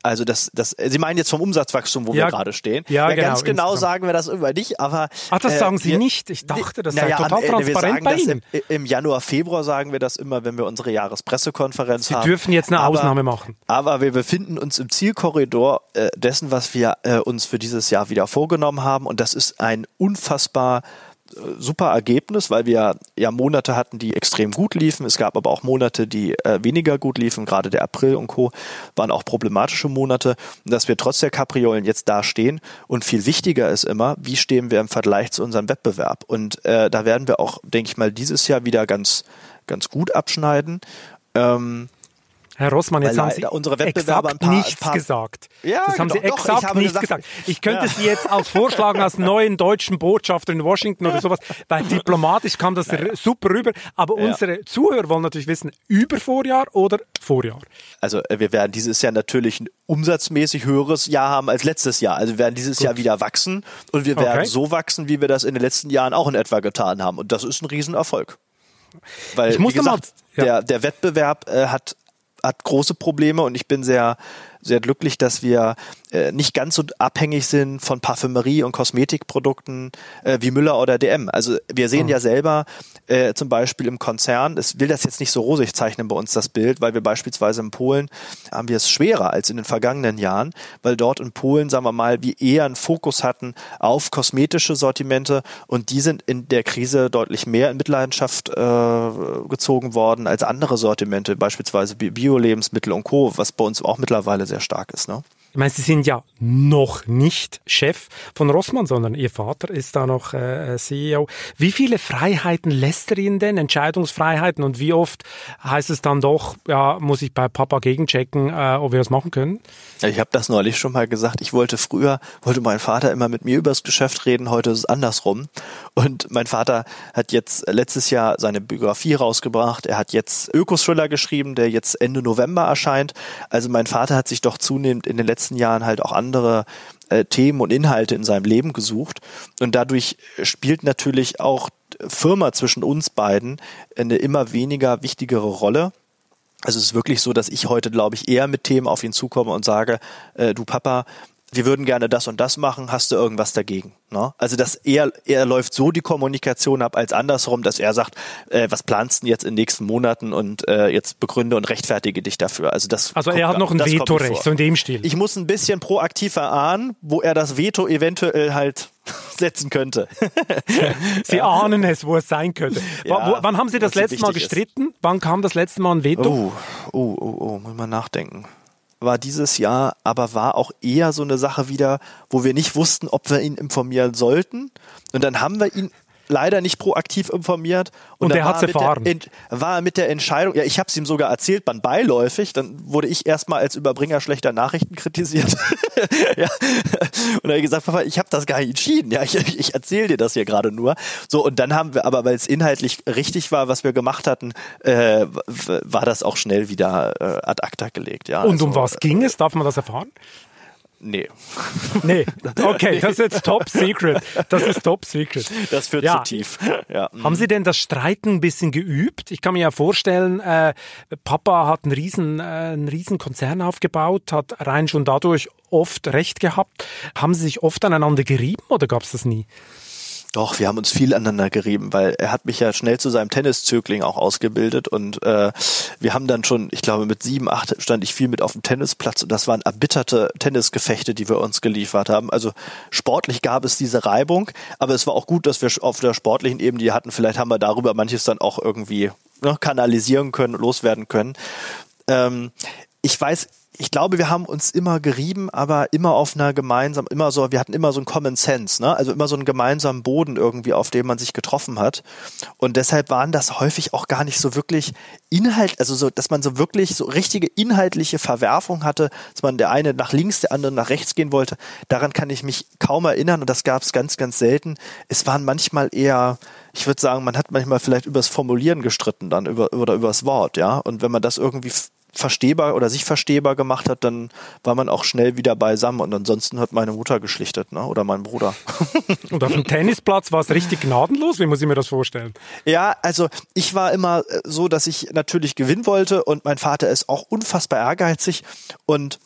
Also das, das, Sie meinen jetzt vom Umsatzwachstum, wo Ja, wir gerade stehen? ja, genau, ganz genau insgesamt. sagen wir das immer nicht, aber. Ach, das äh, sagen Sie nicht. Ich dachte, das sei total Ende, wir transparent sagen bei Ihnen. Im, Im Januar, Februar sagen wir das immer, wenn wir unsere Jahrespressekonferenz Sie haben. dürfen jetzt eine aber, Ausnahme machen. Aber wir befinden uns im Zielkorridor äh, dessen, was wir äh, uns für dieses Jahr wieder vorgenommen haben. Und das ist ein unfassbar super Ergebnis, weil wir ja Monate hatten, die extrem gut liefen. Es gab aber auch Monate, die äh, weniger gut liefen. Gerade der April und Co. waren auch problematische Monate. Und dass wir trotz der Kapriolen jetzt da stehen. Und viel wichtiger ist immer, wie stehen wir im Vergleich zu unserem Wettbewerb. Und äh, da werden wir auch, denke ich mal, dieses Jahr wieder ganz, ganz gut abschneiden. Ähm, Herr Rossmann, jetzt Weil haben Sie unsere Wettbewerber exakt ein paar- nichts ein paar- gesagt. Ja, das haben Sie doch, doch, ich exakt habe nicht gesagt- gesagt. Ich könnte Ja. Sie jetzt als vorschlagen als neuen deutschen Botschafter in Washington oder sowas, weil diplomatisch kam das r- super rüber. Aber Ja. unsere Zuhörer wollen natürlich wissen, über Vorjahr oder Vorjahr. Also äh, wir werden dieses Jahr natürlich ein umsatzmäßig höheres Jahr haben als letztes Jahr. Also wir werden dieses Jahr wieder wachsen und wir werden Okay. so wachsen, wie wir das in den letzten Jahren auch in etwa getan haben. Und das ist ein Riesenerfolg. Weil, Ich muss wie noch mal- gesagt, ja. der, der Wettbewerb äh, hat, hat große Probleme und ich bin sehr, sehr glücklich, dass wir äh, nicht ganz so abhängig sind von Parfümerie und Kosmetikprodukten äh, wie Müller oder DM. Also wir sehen ja selber äh, zum Beispiel im Konzern, es will das jetzt nicht so rosig zeichnen bei uns das Bild, weil wir beispielsweise in Polen haben wir es schwerer als in den vergangenen Jahren, weil dort in Polen, sagen wir mal, wir eher einen Fokus hatten auf kosmetische Sortimente und die sind in der Krise deutlich mehr in Mitleidenschaft äh, gezogen worden als andere Sortimente, beispielsweise Bi- Bio-Lebensmittel und Co., was bei uns auch mittlerweile sehr stark ist. Ne? Ich meine, Sie sind ja noch nicht Chef von Rossmann, sondern Ihr Vater ist da noch äh, CEO. Wie viele Freiheiten lässt er Ihnen denn? Entscheidungsfreiheiten? Und wie oft heißt es dann doch, ja, muss ich bei Papa gegenchecken, äh, ob wir das machen können? Ich habe das neulich schon mal gesagt. Ich wollte früher, wollte mein Vater immer mit mir übers Geschäft reden. Heute ist es andersrum. Und mein Vater hat jetzt letztes Jahr seine Biografie rausgebracht. Er hat jetzt Öko-Thriller geschrieben, der jetzt Ende November erscheint. Also mein Vater hat sich doch zunehmend in den letzten Jahren halt auch andere äh, Themen und Inhalte in seinem Leben gesucht. Und dadurch spielt natürlich auch Firma zwischen uns beiden eine immer weniger wichtigere Rolle. Also es ist wirklich so, dass ich heute, glaube ich, eher mit Themen auf ihn zukomme und sage, äh, du Papa, wir würden gerne das und das machen, hast du irgendwas dagegen? Ne? Also dass er, er läuft so die Kommunikation ab, als andersrum, dass er sagt, äh, was planst du jetzt in den nächsten Monaten und äh, jetzt begründe und rechtfertige dich dafür. Also das Also er hat noch ein Vetorecht, so in dem Stil. Ich muss ein bisschen proaktiv erahnen, wo er das Veto eventuell halt <laughs> setzen könnte. <laughs> Sie ahnen es, wo es sein könnte. Ja, wann haben Sie das letzte Mal gestritten? Ist. Wann kam das letzte Mal ein Veto? Oh, oh, oh, oh, muss mal nachdenken war dieses Jahr, aber war auch eher so eine Sache wieder, wo wir nicht wussten, ob wir ihn informieren sollten. Und dann haben wir ihn leider nicht proaktiv informiert. Und, und er hat erfahren. Der, war mit der Entscheidung, ja, ich habe es ihm sogar erzählt, man beiläufig, dann wurde ich erstmal als Überbringer schlechter Nachrichten kritisiert. <laughs> ja. Und dann habe ich gesagt, Papa, ich habe das gar nicht entschieden. Ja, ich, ich erzähle dir das hier gerade nur. So, und dann haben wir, aber weil es inhaltlich richtig war, was wir gemacht hatten, äh, war das auch schnell wieder äh, ad acta gelegt. Ja, und also, um was ging es? Darf man das erfahren? Nee. <laughs> Nee, okay, das ist jetzt top secret. Das ist top secret. Das führt ja. zu tief. <laughs> Ja. Haben Sie denn das Streiten ein bisschen geübt? Ich kann mir ja vorstellen, äh, Papa hat einen riesen, äh, einen riesen Konzern aufgebaut, hat rein schon dadurch oft Recht gehabt. Haben Sie sich oft aneinander gerieben oder gab es das nie? Doch, wir haben uns viel aneinander gerieben, weil er hat mich ja schnell zu seinem Tenniszögling auch ausgebildet und äh, wir haben dann schon, ich glaube mit sieben, acht stand ich viel mit auf dem Tennisplatz und das waren erbitterte Tennisgefechte, die wir uns geliefert haben. Also sportlich gab es diese Reibung, aber es war auch gut, dass wir auf der sportlichen Ebene die hatten. Vielleicht haben wir darüber manches dann auch irgendwie ne, kanalisieren können, loswerden können. Ähm, ich weiß ich glaube, wir haben uns immer gerieben, aber immer auf einer gemeinsamen, immer so, wir hatten immer so einen Common Sense, ne? Also immer so einen gemeinsamen Boden irgendwie, auf dem man sich getroffen hat. Und deshalb waren das häufig auch gar nicht so wirklich Inhalt, also so, dass man so wirklich so richtige inhaltliche Verwerfung hatte, dass man der eine nach links, der andere nach rechts gehen wollte. Daran kann ich mich kaum erinnern und das gab es ganz, ganz selten. Es waren manchmal eher, ich würde sagen, man hat manchmal vielleicht übers Formulieren gestritten dann über, oder übers Wort, ja. Und wenn man das irgendwie verstehbar oder sich verstehbar gemacht hat, dann war man auch schnell wieder beisammen und ansonsten hat meine Mutter geschlichtet, ne? Oder mein Bruder. <laughs> und auf dem Tennisplatz war es richtig gnadenlos? Wie muss ich mir das vorstellen? Ja, also ich war immer äh, so, dass ich natürlich gewinnen wollte und mein Vater ist auch unfassbar ehrgeizig und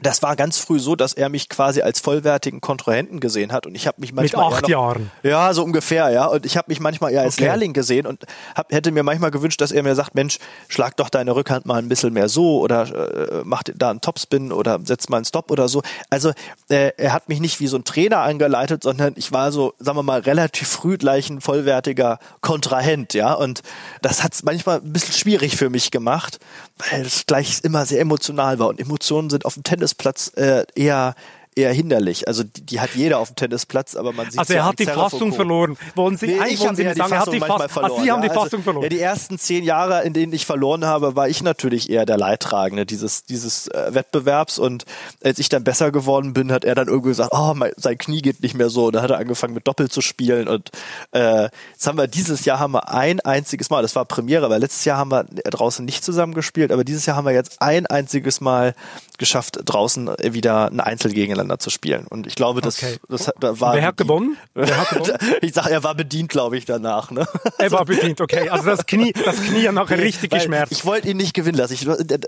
das war ganz früh so, dass er mich quasi als vollwertigen Kontrahenten gesehen hat und ich habe mich manchmal mit acht noch, Jahren. Ja so ungefähr ja. Und ich habe mich manchmal eher als okay. Lehrling gesehen und hab, hätte mir manchmal gewünscht, dass er mir sagt Mensch schlag doch deine Rückhand mal ein bisschen mehr so oder äh, mach da einen Topspin oder setz mal einen Stop oder so. Also äh, er hat mich nicht wie so ein Trainer angeleitet sondern ich war so sagen wir mal relativ früh gleich ein vollwertiger Kontrahent ja. Und das hat es manchmal ein bisschen schwierig für mich gemacht weil es gleich immer sehr emotional war. Und Emotionen sind auf dem Tennisplatz äh, eher eher hinderlich. Also die, die, hat jeder auf dem Tennisplatz, aber man sieht Also er hat die Fassung verloren. Wollen Sie, nee, ich wollen Sie ja sagen, er hat die Fassung verloren. Ach, Sie haben die Fassung also, verloren. Ja, die ersten zehn Jahre, in denen ich verloren habe, war ich natürlich eher der Leidtragende dieses, dieses äh, Wettbewerbs und als ich dann besser geworden bin, hat er dann irgendwie gesagt, oh, mein, sein Knie geht nicht mehr so. Und dann hat er angefangen mit Doppel zu spielen und äh, jetzt haben wir dieses Jahr haben wir ein einziges Mal, das war Premiere, weil letztes Jahr haben wir draußen nicht zusammen gespielt, aber dieses Jahr haben wir jetzt ein einziges Mal geschafft, draußen wieder ein Einzel gegeneinander zu spielen. Und ich glaube, das, okay. das, das war. Wer hat gewonnen? Wer hat gewonnen? <laughs> ich sag, er war bedient, glaube ich, danach. Ne? Er war bedient, okay. Also das Knie, das Knie hat nachher richtig geschmerzt. Ich wollte ihn nicht gewinnen lassen. Ich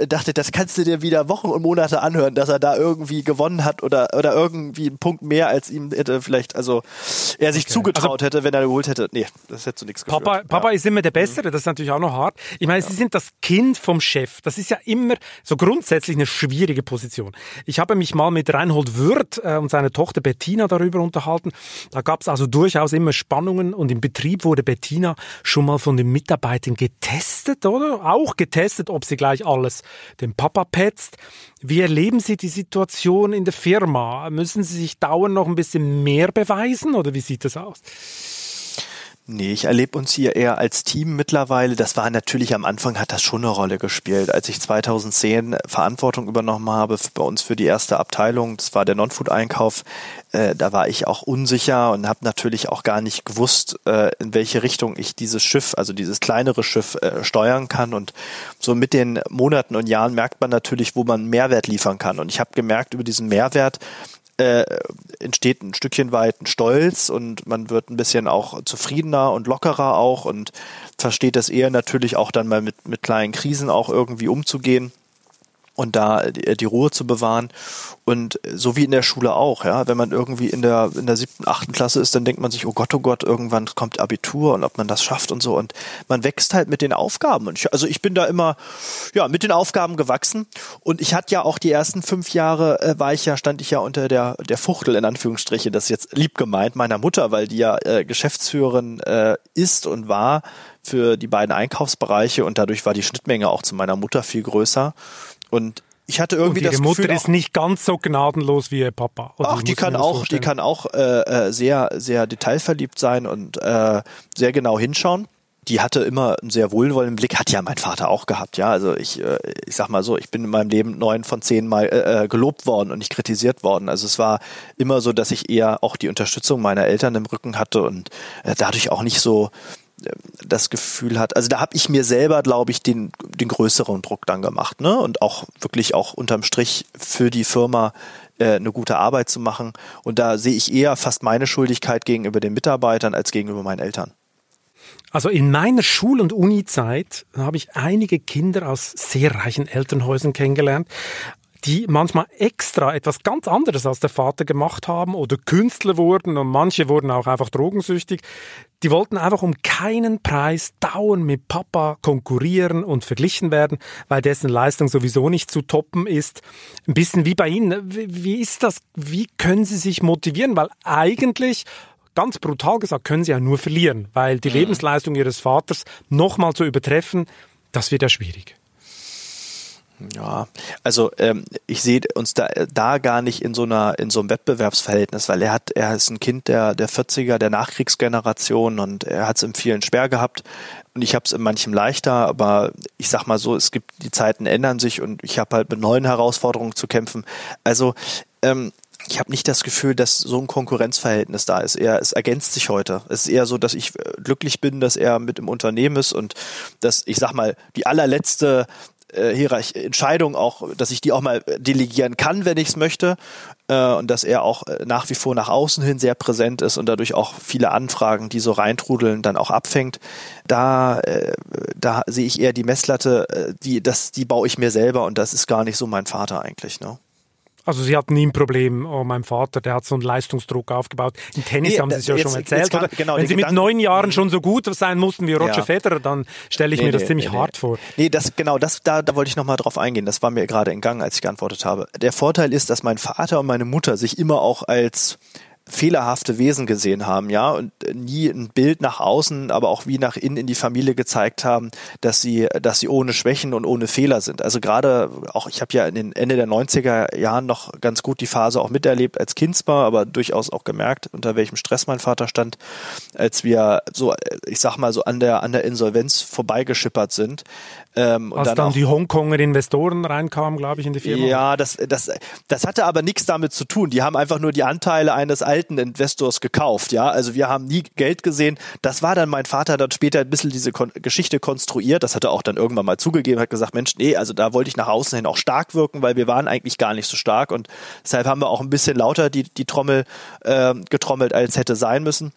dachte, das kannst du dir wieder Wochen und Monate anhören, dass er da irgendwie gewonnen hat oder, oder irgendwie einen Punkt mehr als ihm hätte vielleicht, also er sich okay. zugetraut also, hätte, wenn er geholt hätte. Nee, das hätte zu nichts geführt. Papa, Papa ja. ist immer der Bessere, das ist natürlich auch noch hart. Ich meine, ja. Sie sind das Kind vom Chef. Das ist ja immer so grundsätzlich eine schwierige Position. Ich habe mich mal mit Reinhold Würth äh, und seiner Tochter Bettina darüber unterhalten. Da gab es also durchaus immer Spannungen und im Betrieb wurde Bettina schon mal von den Mitarbeitern getestet, oder? Auch getestet, ob sie gleich alles dem Papa petzt. Wie erleben Sie die Situation in der Firma? Müssen Sie sich dauernd noch ein bisschen mehr beweisen oder wie sieht das aus? Nee, ich erlebe uns hier eher als Team mittlerweile. Das war natürlich am Anfang hat das schon eine Rolle gespielt. Als ich 2010 Verantwortung übernommen habe bei uns für die erste Abteilung, das war der Non-Food-Einkauf, äh, da war ich auch unsicher und habe natürlich auch gar nicht gewusst, äh, in welche Richtung ich dieses Schiff, also dieses kleinere Schiff äh, steuern kann. Und so mit den Monaten und Jahren merkt man natürlich, wo man Mehrwert liefern kann. Und ich habe gemerkt, über diesen Mehrwert äh, entsteht ein Stückchen weit ein Stolz und man wird ein bisschen auch zufriedener und lockerer auch und versteht das eher natürlich auch dann mal mit, mit kleinen Krisen auch irgendwie umzugehen. Und da die, die Ruhe zu bewahren. Und so wie in der Schule auch, ja, wenn man irgendwie in der, in der siebten, achten Klasse ist, dann denkt man sich, oh Gott, oh Gott, irgendwann kommt Abitur und ob man das schafft und so. Und man wächst halt mit den Aufgaben. Und ich, also ich bin da immer, ja, mit den Aufgaben gewachsen. Und ich hatte ja auch die ersten fünf Jahre, äh, war ich ja, stand ich ja unter der, der Fuchtel, in Anführungsstriche, das ist jetzt lieb gemeint, meiner Mutter, weil die ja äh, Geschäftsführerin äh, ist und war für die beiden Einkaufsbereiche und dadurch war die Schnittmenge auch zu meiner Mutter viel größer. Und ich hatte irgendwie und ihre das Mutter Gefühl, ist nicht ganz so gnadenlos wie ihr Papa. Oder ach, die kann auch, die kann auch äh, äh, sehr, sehr detailverliebt sein und äh, sehr genau hinschauen. Die hatte immer einen sehr wohlwollenden Blick, hat ja mein Vater auch gehabt, ja. Also ich, äh, ich sag mal so, ich bin in meinem Leben neun von zehn Mal äh, äh, gelobt worden und nicht kritisiert worden. Also es war immer so, dass ich eher auch die Unterstützung meiner Eltern im Rücken hatte und äh, dadurch auch nicht so das Gefühl hat, also da habe ich mir selber, glaube ich, den, den größeren Druck dann gemacht, ne? Und auch wirklich auch unterm Strich für die Firma äh, eine gute Arbeit zu machen. Und da sehe ich eher fast meine Schuldigkeit gegenüber den Mitarbeitern als gegenüber meinen Eltern. Also in meiner Schul- und Uni-Zeit habe ich einige Kinder aus sehr reichen Elternhäusern kennengelernt die manchmal extra etwas ganz anderes als der Vater gemacht haben oder Künstler wurden und manche wurden auch einfach drogensüchtig. Die wollten einfach um keinen Preis dauernd mit Papa konkurrieren und verglichen werden, weil dessen Leistung sowieso nicht zu toppen ist. Ein bisschen wie bei Ihnen. Wie ist das? Wie können Sie sich motivieren? Weil eigentlich ganz brutal gesagt, können sie ja nur verlieren, weil die mhm. Lebensleistung ihres Vaters nochmal zu übertreffen, das wird ja schwierig. Ja, also ähm, ich sehe uns da, da gar nicht in so einer in so einem Wettbewerbsverhältnis, weil er hat er ist ein Kind der der 40er, der Nachkriegsgeneration und er hat es in vielen schwer gehabt und ich habe es in manchem leichter, aber ich sag mal so, es gibt die Zeiten ändern sich und ich habe halt mit neuen Herausforderungen zu kämpfen. Also ähm, ich habe nicht das Gefühl, dass so ein Konkurrenzverhältnis da ist. Er, es ergänzt sich heute. Es ist eher so, dass ich äh, glücklich bin, dass er mit im Unternehmen ist und dass, ich sag mal, die allerletzte äh, Hierarch Entscheidung auch, dass ich die auch mal delegieren kann, wenn ich es möchte. Äh, und dass er auch äh, nach wie vor nach außen hin sehr präsent ist und dadurch auch viele Anfragen, die so reintrudeln, dann auch abfängt. Da, äh, da sehe ich eher die Messlatte, äh, die, das, die baue ich mir selber und das ist gar nicht so mein Vater eigentlich. Ne? Also Sie hatten nie ein Problem, oh, mein Vater, der hat so einen Leistungsdruck aufgebaut. Im Tennis nee, haben Sie es ja jetzt, schon erzählt. Kann, genau, Wenn Sie mit neun Jahren schon so gut sein mussten wie Roger ja. Federer, dann stelle ich nee, mir das nee, ziemlich hart vor. Nee, das, genau, das, da, da wollte ich nochmal drauf eingehen. Das war mir gerade in Gang, als ich geantwortet habe. Der Vorteil ist, dass mein Vater und meine Mutter sich immer auch als fehlerhafte Wesen gesehen haben, ja, und nie ein Bild nach außen, aber auch wie nach innen in die Familie gezeigt haben, dass sie, dass sie ohne Schwächen und ohne Fehler sind. Also gerade auch, ich habe ja in den Ende der 90er Jahren noch ganz gut die Phase auch miterlebt als Kindsbar, aber durchaus auch gemerkt, unter welchem Stress mein Vater stand, als wir so, ich sag mal so an der an der Insolvenz vorbeigeschippert sind. Ähm, Als dann, dann die Hongkonger Investoren reinkamen, glaube ich, in die Firma. Ja, das, das, das hatte aber nichts damit zu tun. Die haben einfach nur die Anteile eines alten Investors gekauft. Ja, also wir haben nie Geld gesehen. Das war dann mein Vater dann später ein bisschen diese Kon Geschichte konstruiert. Das hat er auch dann irgendwann mal zugegeben, hat gesagt, Mensch, nee, also da wollte ich nach außen hin auch stark wirken, weil wir waren eigentlich gar nicht so stark und deshalb haben wir auch ein bisschen lauter die, die Trommel äh, getrommelt, als hätte sein müssen.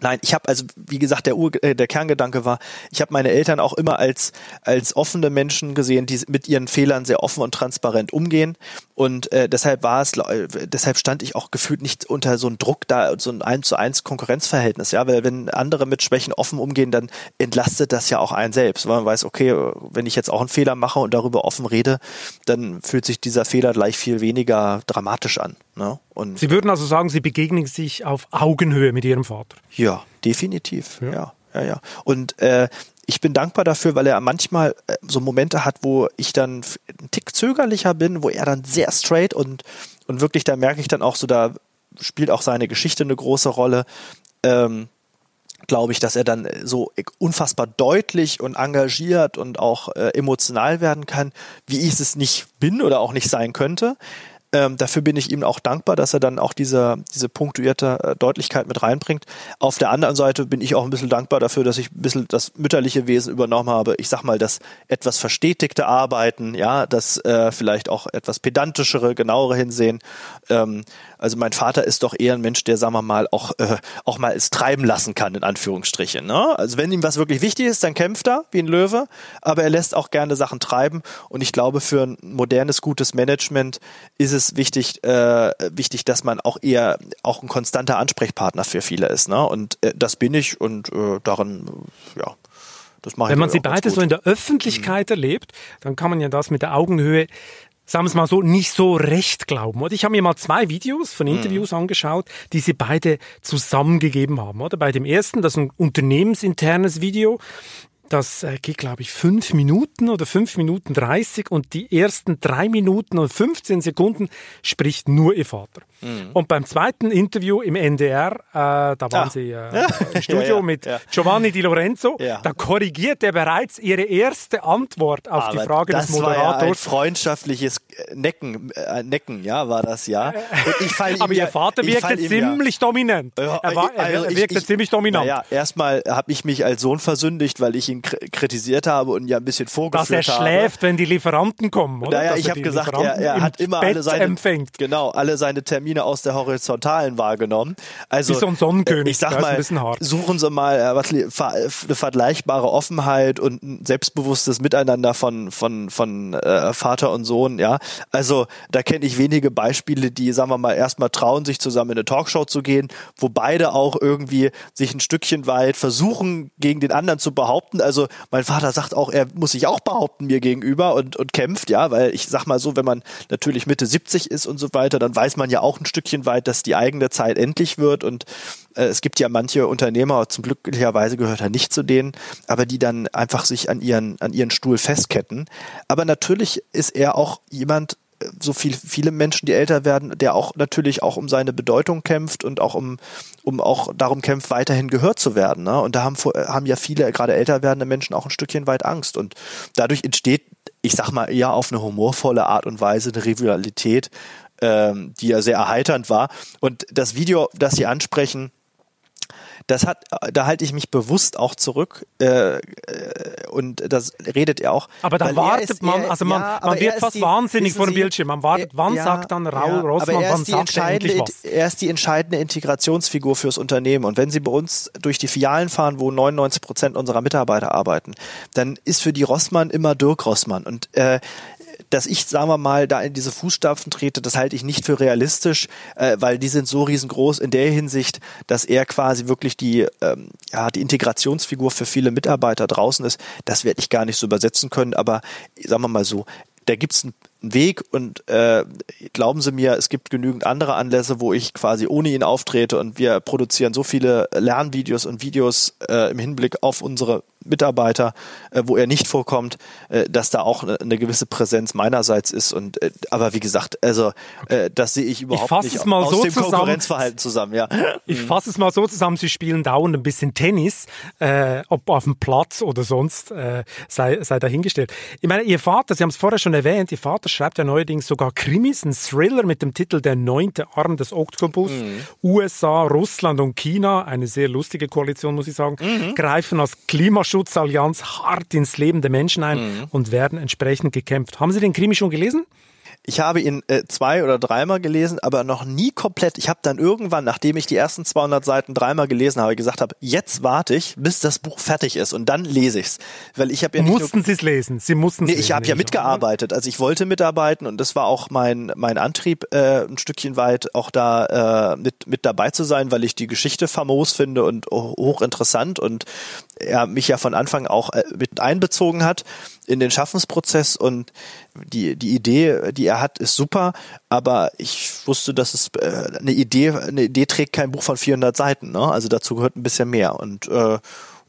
Nein, ich habe also wie gesagt der Ur äh, der Kerngedanke war, ich habe meine Eltern auch immer als als offene Menschen gesehen, die mit ihren Fehlern sehr offen und transparent umgehen. Und äh, deshalb war es äh, deshalb stand ich auch gefühlt nicht unter so einem Druck da so ein eins zu eins Konkurrenzverhältnis, ja, weil wenn andere mit Schwächen offen umgehen, dann entlastet das ja auch einen selbst, weil man weiß, okay, wenn ich jetzt auch einen Fehler mache und darüber offen rede, dann fühlt sich dieser Fehler gleich viel weniger dramatisch an. Ne? Und Sie würden also sagen, Sie begegnen sich auf Augenhöhe mit Ihrem Vater? Ja, definitiv. Ja, ja, ja. ja. Und äh, ich bin dankbar dafür, weil er manchmal äh, so Momente hat, wo ich dann ein Tick zögerlicher bin, wo er dann sehr straight und, und wirklich, da merke ich dann auch so, da spielt auch seine Geschichte eine große Rolle. Ähm, glaube ich, dass er dann so unfassbar deutlich und engagiert und auch äh, emotional werden kann, wie ich es nicht bin oder auch nicht sein könnte. Ähm, dafür bin ich ihm auch dankbar, dass er dann auch diese, diese punktuierte äh, Deutlichkeit mit reinbringt. Auf der anderen Seite bin ich auch ein bisschen dankbar dafür, dass ich ein bisschen das mütterliche Wesen übernommen habe. Ich sag mal, das etwas verstetigte Arbeiten, ja, das äh, vielleicht auch etwas pedantischere, genauere Hinsehen. Ähm, Also mein Vater ist doch eher ein Mensch, der, sagen wir mal, auch, äh, auch mal es treiben lassen kann, in Anführungsstrichen. Ne? Also wenn ihm was wirklich wichtig ist, dann kämpft er wie ein Löwe, aber er lässt auch gerne Sachen treiben. Und ich glaube, für ein modernes, gutes Management ist es wichtig, äh, wichtig, dass man auch eher auch ein konstanter Ansprechpartner für viele ist. Ne? Und äh, das bin ich und äh, darin, ja. Das mache Wenn man sie beide so in der Öffentlichkeit mhm. erlebt, dann kann man ja das mit der Augenhöhe sagen wir es mal so, nicht so recht glauben. Oder ich habe mir mal zwei Videos von Interviews mhm. angeschaut, die sie beide zusammengegeben haben. Oder bei dem ersten, das ist ein unternehmensinternes Video, das äh, geht, glaube ich, fünf Minuten oder fünf Minuten dreißig und die ersten drei Minuten und 15 Sekunden spricht nur ihr Vater. Mhm. Und beim zweiten Interview im NDR, äh, da waren ah. sie äh, <laughs> im Studio ja, ja, mit ja. Giovanni Di Lorenzo, da korrigiert er bereits ihre erste Antwort auf Aber die Frage des Moderators. War ja ein freundschaftliches Necken, äh, Necken, ja, war das ja. ich fall <laughs> Aber ihr Vater wirkte ziemlich dominant. er, war, er, er wirkte ich, ziemlich dominant. Ja, erstmal habe ich mich als Sohn versündigt, weil ich ihn kritisiert habe und ja ein bisschen vorgeführt habe. Dass er schläft, wenn die Lieferanten kommen, oder? Naja, ich habe gesagt, er, er hat immer alle seine empfängt. genau alle seine Termine aus der horizontalen wahrgenommen. Also so ein Sonnenkönig. Ich sag mal, suchen Sie mal äh, eine vergleichbare Offenheit und ein selbstbewusstes Miteinander von von von äh, Vater und Sohn. Ja, also da kenne ich wenige Beispiele, die sagen wir mal erstmal trauen, sich zusammen in eine Talkshow zu gehen, wo beide auch irgendwie sich ein Stückchen weit versuchen gegen den anderen zu behaupten. Also mein Vater sagt auch, er muss sich auch behaupten mir gegenüber und, und kämpft, ja, weil ich sag mal so, wenn man natürlich Mitte 70 ist und so weiter, dann weiß man ja auch ein Stückchen weit, dass die eigene Zeit endlich wird und äh, es gibt ja manche Unternehmer, zum glücklicherweise gehört er nicht zu denen, aber die dann einfach sich an ihren, an ihren Stuhl festketten. Aber natürlich ist er auch jemand, so viel, viele Menschen, die älter werden, der auch natürlich auch um seine Bedeutung kämpft und auch um, um auch darum kämpft, weiterhin gehört zu werden. Ne? Und da haben, haben ja viele, gerade älter werdende Menschen auch ein Stückchen weit Angst. Und dadurch entsteht, ich sag mal, eher auf eine humorvolle Art und Weise eine Rivalität, ähm, die ja sehr erheiternd war. Und das Video, das Sie ansprechen, das hat, da halte ich mich bewusst auch zurück äh, äh und das redet er auch. Aber da wartet ist, man, also man, ja, man wird fast die, wahnsinnig vor dem Bildschirm. Man wartet, wann ja, sagt dann Raul ja, Rossmann, wann sagt er endlich was? Er ist die entscheidende Integrationsfigur fürs Unternehmen und wenn Sie bei uns durch die Filialen fahren, wo 99 Prozent unserer Mitarbeiter arbeiten, dann ist für die Rossmann immer Dirk Rossmann und äh, dass ich, sagen wir mal, da in diese Fußstapfen trete, das halte ich nicht für realistisch, äh, weil die sind so riesengroß in der Hinsicht, dass er quasi wirklich die, ähm, ja, die Integrationsfigur für viele Mitarbeiter draußen ist. Das werde ich gar nicht so übersetzen können, aber sagen wir mal so, da gibt's einen Weg und äh, glauben Sie mir, es gibt genügend andere Anlässe, wo ich quasi ohne ihn auftrete und wir produzieren so viele Lernvideos und Videos äh, im Hinblick auf unsere Mitarbeiter, äh, wo er nicht vorkommt, äh, dass da auch eine, eine gewisse Präsenz meinerseits ist und äh, aber wie gesagt, also äh, das sehe ich überhaupt ich nicht aus so dem zusammen. Konkurrenzverhalten zusammen, ja. Ich fasse es mal so zusammen, Sie spielen dauernd ein bisschen Tennis, äh, ob auf dem Platz oder sonst, äh, sei, sei dahingestellt. Ich meine, Ihr Vater, Sie haben es vorher schon erwähnt, Ihr Vater schreibt ja neuerdings sogar Krimis, ein Thriller mit dem Titel Der neunte Arm des Oktopus. Mhm. USA, Russland und China, eine sehr lustige Koalition, muss ich sagen, mhm. greifen als Klimaschutzallianz hart ins Leben der Menschen ein mhm. und werden entsprechend gekämpft. Haben Sie den Krimi schon gelesen? Ich habe ihn äh, zwei oder dreimal gelesen, aber noch nie komplett. Ich habe dann irgendwann, nachdem ich die ersten 200 Seiten dreimal gelesen habe, gesagt habe, jetzt warte ich, bis das Buch fertig ist und dann lese ich's, weil ich habe ja nicht mussten Sie es lesen. Sie mussten nee, lesen. Ich habe ja mitgearbeitet, also ich wollte mitarbeiten und das war auch mein mein Antrieb äh, ein Stückchen weit auch da äh, mit mit dabei zu sein, weil ich die Geschichte famos finde und hochinteressant und er mich ja von Anfang auch äh, mit einbezogen hat in den Schaffensprozess und die, die Idee, die er hat, ist super, aber ich wusste, dass es äh, eine Idee, eine Idee trägt kein Buch von 400 Seiten, ne? Also dazu gehört ein bisschen mehr und äh,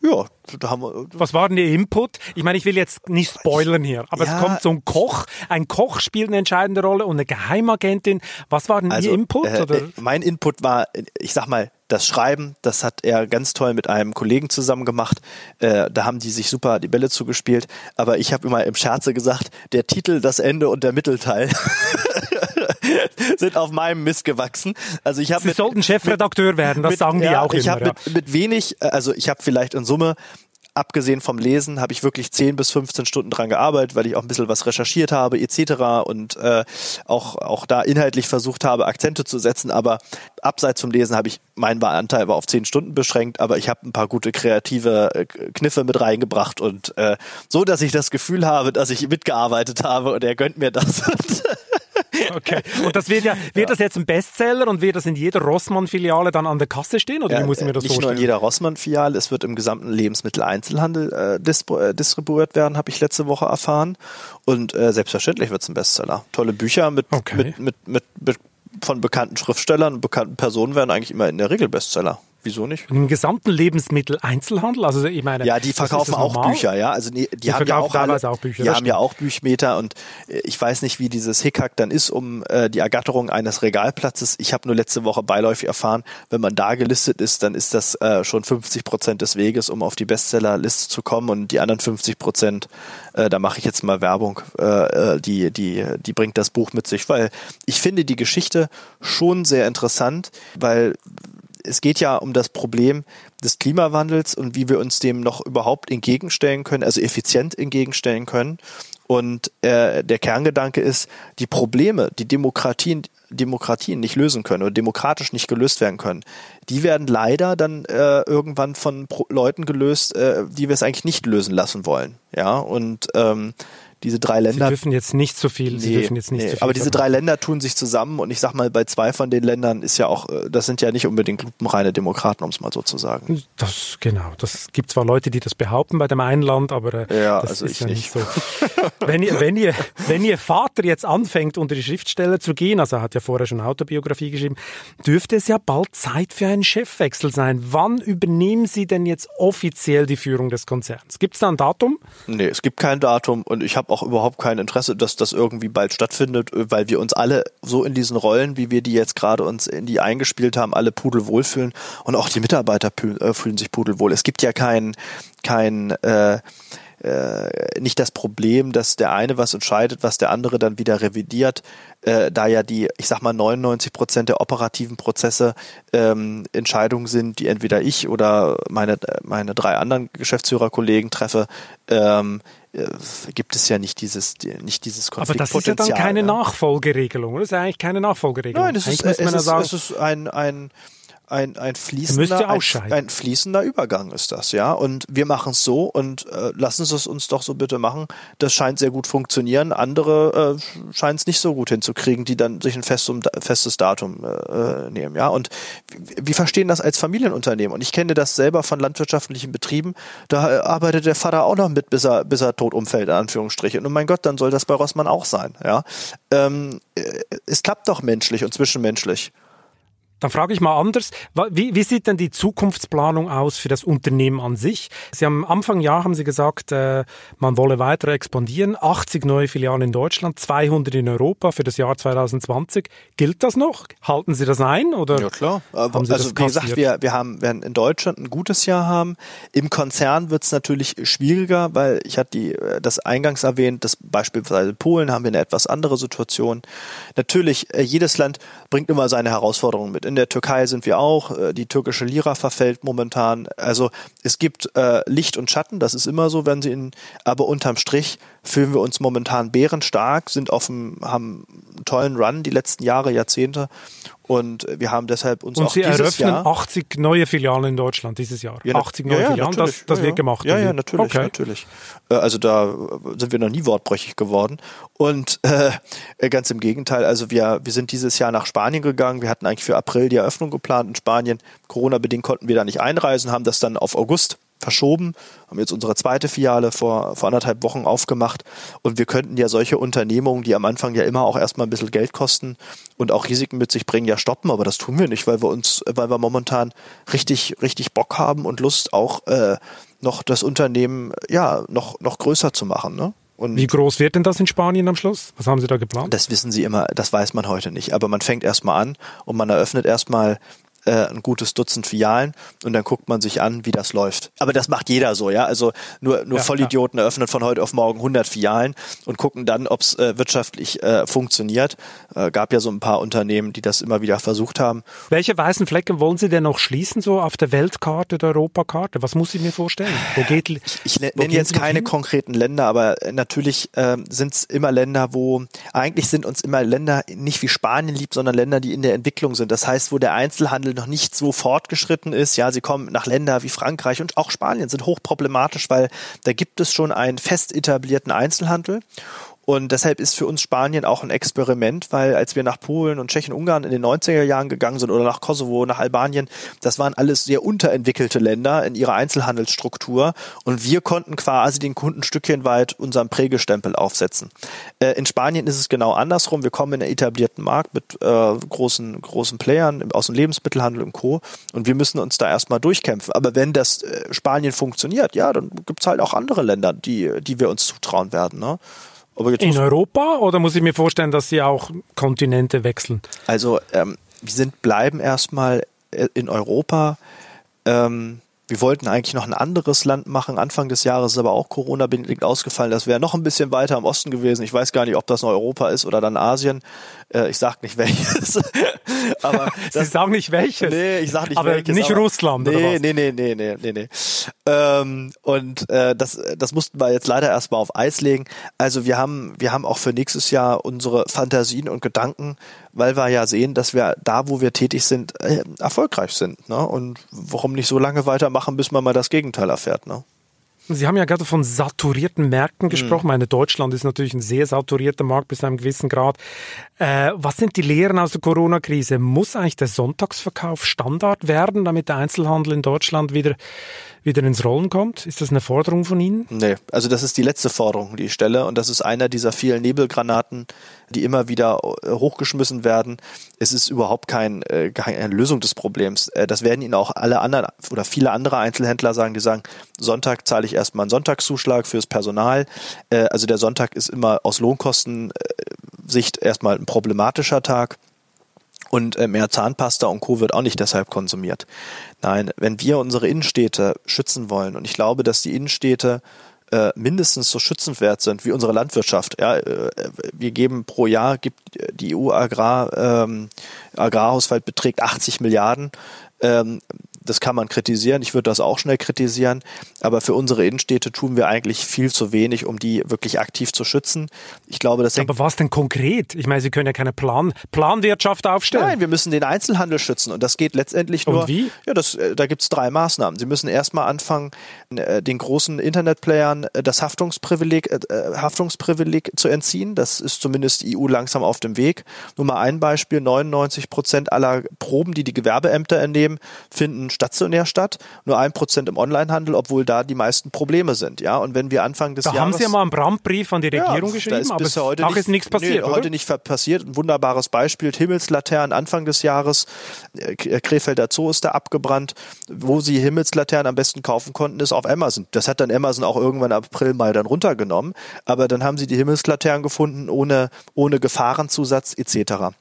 ja, da haben wir. Was war denn Ihr Input? Ich meine, ich will jetzt nicht spoilern hier, aber ja, es kommt so ein Koch. Ein Koch spielt eine entscheidende Rolle und eine Geheimagentin. Was war denn also, Ihr Input? Äh, äh, mein Input war, ich sag mal, das Schreiben, das hat er ganz toll mit einem Kollegen zusammen gemacht. Äh, da haben die sich super die Bälle zugespielt. Aber ich habe immer im Scherze gesagt, der Titel, das Ende und der Mittelteil <laughs> sind auf meinem Mist gewachsen. Also ich habe Sie mit, sollten Chefredakteur werden, das mit, sagen die ja, auch ich immer. Ich habe ja. mit, mit wenig, also ich habe vielleicht in Summe abgesehen vom Lesen habe ich wirklich 10 bis 15 Stunden dran gearbeitet, weil ich auch ein bisschen was recherchiert habe etc. und äh, auch, auch da inhaltlich versucht habe, Akzente zu setzen. Aber abseits vom Lesen habe ich, mein Anteil war auf 10 Stunden beschränkt, aber ich habe ein paar gute kreative äh, Kniffe mit reingebracht und äh, so, dass ich das Gefühl habe, dass ich mitgearbeitet habe und er gönnt mir das. <laughs> Okay. Und das wird ja, wird ja. das jetzt ein Bestseller und wird das in jeder Rossmann-Filiale dann an der Kasse stehen? Oder wie muss ich mir das nicht vorstellen? Nicht nur in jeder Rossmann-Filiale, es wird im gesamten Lebensmitteleinzelhandel äh, äh, distribuiert werden, habe ich letzte Woche erfahren. Und äh, selbstverständlich wird es ein Bestseller. Tolle Bücher mit, okay. mit, mit, mit, mit von bekannten Schriftstellern und bekannten Personen werden eigentlich immer in der Regel Bestseller. Wieso nicht? Im gesamten Lebensmitteleinzelhandel, also ich meine. Ja, die verkaufen auch Bücher, ja. Also die, die, die haben ja auch, alle, auch Bücher. Die haben ja auch Büchmeter und äh, ich weiß nicht, wie dieses Hickhack dann ist um äh, die Ergatterung eines Regalplatzes. Ich habe nur letzte Woche beiläufig erfahren, wenn man da gelistet ist, dann ist das äh, schon 50 Prozent des Weges, um auf die Bestsellerliste zu kommen und die anderen 50 Prozent, äh, da mache ich jetzt mal Werbung, äh, äh, die die die bringt das Buch mit sich, weil ich finde die Geschichte schon sehr interessant, weil es geht ja um das Problem des Klimawandels und wie wir uns dem noch überhaupt entgegenstellen können, also effizient entgegenstellen können. Und äh, der Kerngedanke ist, die Probleme, die Demokratien, Demokratien nicht lösen können oder demokratisch nicht gelöst werden können, die werden leider dann äh, irgendwann von Pro Leuten gelöst, äh, die wir es eigentlich nicht lösen lassen wollen. Ja, und ähm, diese drei Länder. Sie dürfen jetzt nicht so viel. Nee, Sie dürfen jetzt nicht nee, so viel aber diese drei Länder tun sich zusammen und ich sag mal, bei zwei von den Ländern ist ja auch, äh, das sind ja nicht unbedingt lupenreine Demokraten, um es mal so zu sagen. Das genau. Das gibt zwar Leute, die das behaupten bei dem einen Land, aber äh, ja, das also ist ja nicht. nicht so. wenn ihr, wenn ihr, wenn ihr Vater jetzt anfängt, unter die Schriftsteller zu gehen, also er hat ja vorher schon Autobiografie geschrieben, dürfte es ja bald Zeit für einen Chefwechsel sein. Wann übernehmen Sie denn jetzt offiziell die Führung des Konzerns? Gibt es da ein Datum? Nee, es gibt kein Datum und ich habe auch überhaupt kein Interesse, dass das irgendwie bald stattfindet, weil wir uns alle so in diesen Rollen, wie wir die jetzt gerade uns in die eingespielt haben, alle pudelwohl fühlen und auch die Mitarbeiter äh, fühlen sich pudelwohl. Es gibt ja kein, kein äh, äh, nicht das Problem, dass der eine was entscheidet, was der andere dann wieder revidiert, äh, da ja die, ich sag mal, 99 Prozent der operativen Prozesse ähm, Entscheidungen sind, die entweder ich oder meine, meine drei anderen Geschäftsführerkollegen treffe, ähm, äh, gibt es ja nicht dieses, nicht dieses Konfliktpotenzial. Aber das ist ja dann keine. Nachfolgeregelung, oder? Das ist ja eigentlich keine Nachfolgeregelung. Nein, das ist, es, ist, sagen, es ist ein, ein ein, ein, fließender, ein, ein, fließender Übergang ist das, ja. Und wir machen es so und äh, lassen Sie es uns doch so bitte machen. Das scheint sehr gut funktionieren. Andere äh, scheinen es nicht so gut hinzukriegen, die dann sich ein festum, festes Datum äh, nehmen, ja. Und wir verstehen das als Familienunternehmen. Und ich kenne das selber von landwirtschaftlichen Betrieben. Da äh, arbeitet der Vater auch noch mit, bis er, bis er tot umfällt, in Anführungsstrichen. Und mein Gott, dann soll das bei Rossmann auch sein, ja. Ähm, äh, es klappt doch menschlich und zwischenmenschlich. Dann frage ich mal anders, wie, wie, sieht denn die Zukunftsplanung aus für das Unternehmen an sich? Sie haben am Anfang Jahr haben Sie gesagt, äh, man wolle weiter expandieren, 80 neue Filialen in Deutschland, 200 in Europa für das Jahr 2020. Gilt das noch? Halten Sie das ein oder? Ja klar. Haben Sie also wie gesagt, wir, wir haben werden in Deutschland ein gutes Jahr haben. Im Konzern wird es natürlich schwieriger, weil ich hatte die, äh, das eingangs erwähnt, dass beispielsweise Polen haben wir eine etwas andere Situation. Natürlich, äh, jedes Land bringt immer seine Herausforderungen mit. In der Türkei sind wir auch. Äh, die türkische Lira verfällt momentan. Also es gibt äh, Licht und Schatten, das ist immer so, wenn sie in, aber unterm Strich fühlen wir uns momentan bärenstark, sind auf dem, haben einen tollen Run die letzten Jahre, Jahrzehnte und wir haben deshalb uns und auch Sie dieses eröffnen Jahr 80 neue Filialen in Deutschland dieses Jahr. Ja, 80 neue ja, Filialen, das, das ja, wird gemacht. Ja, ja, natürlich, okay. natürlich. Äh, also da sind wir noch nie wortbrüchig geworden. Und äh, ganz im Gegenteil, also wir, wir sind dieses Jahr nach Spanien gegangen. Wir hatten eigentlich für April die Eröffnung geplant in Spanien. Corona-bedingt konnten wir da nicht einreisen, haben das dann auf August verschoben, haben jetzt unsere zweite Filiale vor, vor anderthalb Wochen aufgemacht und wir könnten ja solche Unternehmungen, die am Anfang ja immer auch erstmal ein bisschen Geld kosten und auch Risiken mit sich bringen, ja stoppen, aber das tun wir nicht, weil wir uns, weil wir momentan richtig, richtig Bock haben und Lust auch äh, noch das Unternehmen ja noch, noch größer zu machen. Ne? Und Wie groß wird denn das in Spanien am Schluss? Was haben Sie da geplant? Das wissen Sie immer, das weiß man heute nicht. Aber man fängt erstmal an und man eröffnet erstmal äh, ein gutes Dutzend Filialen und dann guckt man sich an, wie das läuft. Aber das macht jeder so, ja. Also nur, nur ja, Vollidioten ja. eröffnen von heute auf morgen 100 Filialen und gucken dann, ob es äh, wirtschaftlich äh, funktioniert. Äh, gab ja so ein paar Unternehmen, die das immer wieder versucht haben. Welche weißen Flecken wollen Sie denn noch schließen, so auf der Weltkarte, der Europakarte? Was muss ich mir vorstellen? Wo geht, ich, ich nenne jetzt keine konkreten Länder, aber äh, natürlich äh, sind es immer Länder, wo eigentlich sind uns immer Länder nicht wie Spanien lieb, sondern Länder, die in der Entwicklung sind. Das heißt, wo der Einzelhandel noch nicht so fortgeschritten ist. Ja, sie kommen nach Ländern wie Frankreich und auch Spanien sind hochproblematisch, weil da gibt es schon einen fest etablierten Einzelhandel. Und deshalb ist für uns Spanien auch ein Experiment, weil als wir nach Polen und Tschechien, Ungarn in den 90er Jahren gegangen sind oder nach Kosovo, nach Albanien, das waren alles sehr unterentwickelte Länder in ihrer Einzelhandelsstruktur und wir konnten quasi den Kunden Stückchen weit unseren Prägestempel aufsetzen. Äh, in Spanien ist es genau andersrum. Wir kommen in einen etablierten Markt mit äh, großen, großen Playern aus dem Lebensmittelhandel und Co. Und wir müssen uns da erstmal durchkämpfen. Aber wenn das äh, Spanien funktioniert, ja, dann gibt es halt auch andere Länder, die, die wir uns zutrauen werden. Ne? In Europa oder muss ich mir vorstellen, dass Sie auch Kontinente wechseln? Also ähm, wir sind bleiben erstmal äh, in Europa. Ähm, wir wollten eigentlich noch ein anderes Land machen. Anfang des Jahres ist aber auch Corona-bedingt ausgefallen. Das wäre noch ein bisschen weiter im Osten gewesen. Ich weiß gar nicht, ob das noch Europa ist oder dann Asien. Äh, ich sag nicht <laughs> welches. aber <laughs> Sie sagen nicht welches. Nee, ich sag nicht aber welches. Nicht aber, Russland nee, oder was? Nee, nee, nee, nee, nee, nee. Ähm, und äh, das, das mussten wir jetzt leider erstmal auf Eis legen. Also wir haben, wir haben auch für nächstes Jahr unsere Fantasien und Gedanken, weil wir ja sehen, dass wir da, wo wir tätig sind, äh, erfolgreich sind. Ne? Und warum nicht so lange weitermachen, bis man mal das Gegenteil erfährt. Ne? Sie haben ja gerade von saturierten Märkten mhm. gesprochen. Mhm. Meine, Deutschland ist natürlich ein sehr saturierter Markt bis zu einem gewissen Grad. Äh, was sind die Lehren aus der Corona-Krise? Muss eigentlich der Sonntagsverkauf Standard werden, damit der Einzelhandel in Deutschland wieder wieder ins Rollen kommt? Ist das eine Forderung von Ihnen? Nee, also das ist die letzte Forderung, die ich stelle. Und das ist einer dieser vielen Nebelgranaten, die immer wieder äh, hochgeschmissen werden. Es ist überhaupt kein, äh, keine Lösung des Problems. Äh, das werden Ihnen auch alle anderen oder viele andere Einzelhändler sagen, die sagen, Sonntag zahle ich erstmal einen Sonntagszuschlag fürs Personal. Also der Sonntag ist immer aus Lohnkostensicht erstmal ein problematischer Tag. Und mehr Zahnpasta und Co. wird auch nicht deshalb konsumiert. Nein, wenn wir unsere Innenstädte schützen wollen, und ich glaube, dass die Innenstädte äh, mindestens so schützenswert sind wie unsere Landwirtschaft. Ja, äh, wir geben pro Jahr gibt die EU Agrar ähm, Agrarhaushalt beträgt 80 Milliarden. Ähm, das kann man kritisieren. Ich würde das auch schnell kritisieren. Aber für unsere Innenstädte tun wir eigentlich viel zu wenig, um die wirklich aktiv zu schützen. Ich glaube, das Aber was denn konkret? Ich meine, Sie können ja keine Plan Planwirtschaft aufstellen. Nein, wir müssen den Einzelhandel schützen. Und das geht letztendlich nur. Und wie? Ja, das, äh, da gibt es drei Maßnahmen. Sie müssen erstmal anfangen, äh, den großen Internetplayern äh, das Haftungsprivileg, Haftungsprivileg zu entziehen. Das ist zumindest EU langsam auf dem Weg. Nur mal ein Beispiel. 99 Prozent aller Proben, die die Gewerbeämter entnehmen, finden stationär statt, nur ein Prozent im Onlinehandel, obwohl da die meisten Probleme sind. Ja, und wenn wir Anfang des da Jahres. haben Sie ja mal einen Brandbrief an die Regierung ja, geschrieben, ist aber bisher heute nicht, ist nichts passiert. Nee, heute nicht passiert. Ein wunderbares Beispiel: Himmelslaternen Anfang des Jahres. Äh, Krefelder Zoo ist da abgebrannt. Wo Sie Himmelslaternen am besten kaufen konnten, ist auf Amazon. Das hat dann Amazon auch irgendwann im April, Mai dann runtergenommen. Aber dann haben Sie die Himmelslaternen gefunden ohne, ohne Gefahrenzusatz etc.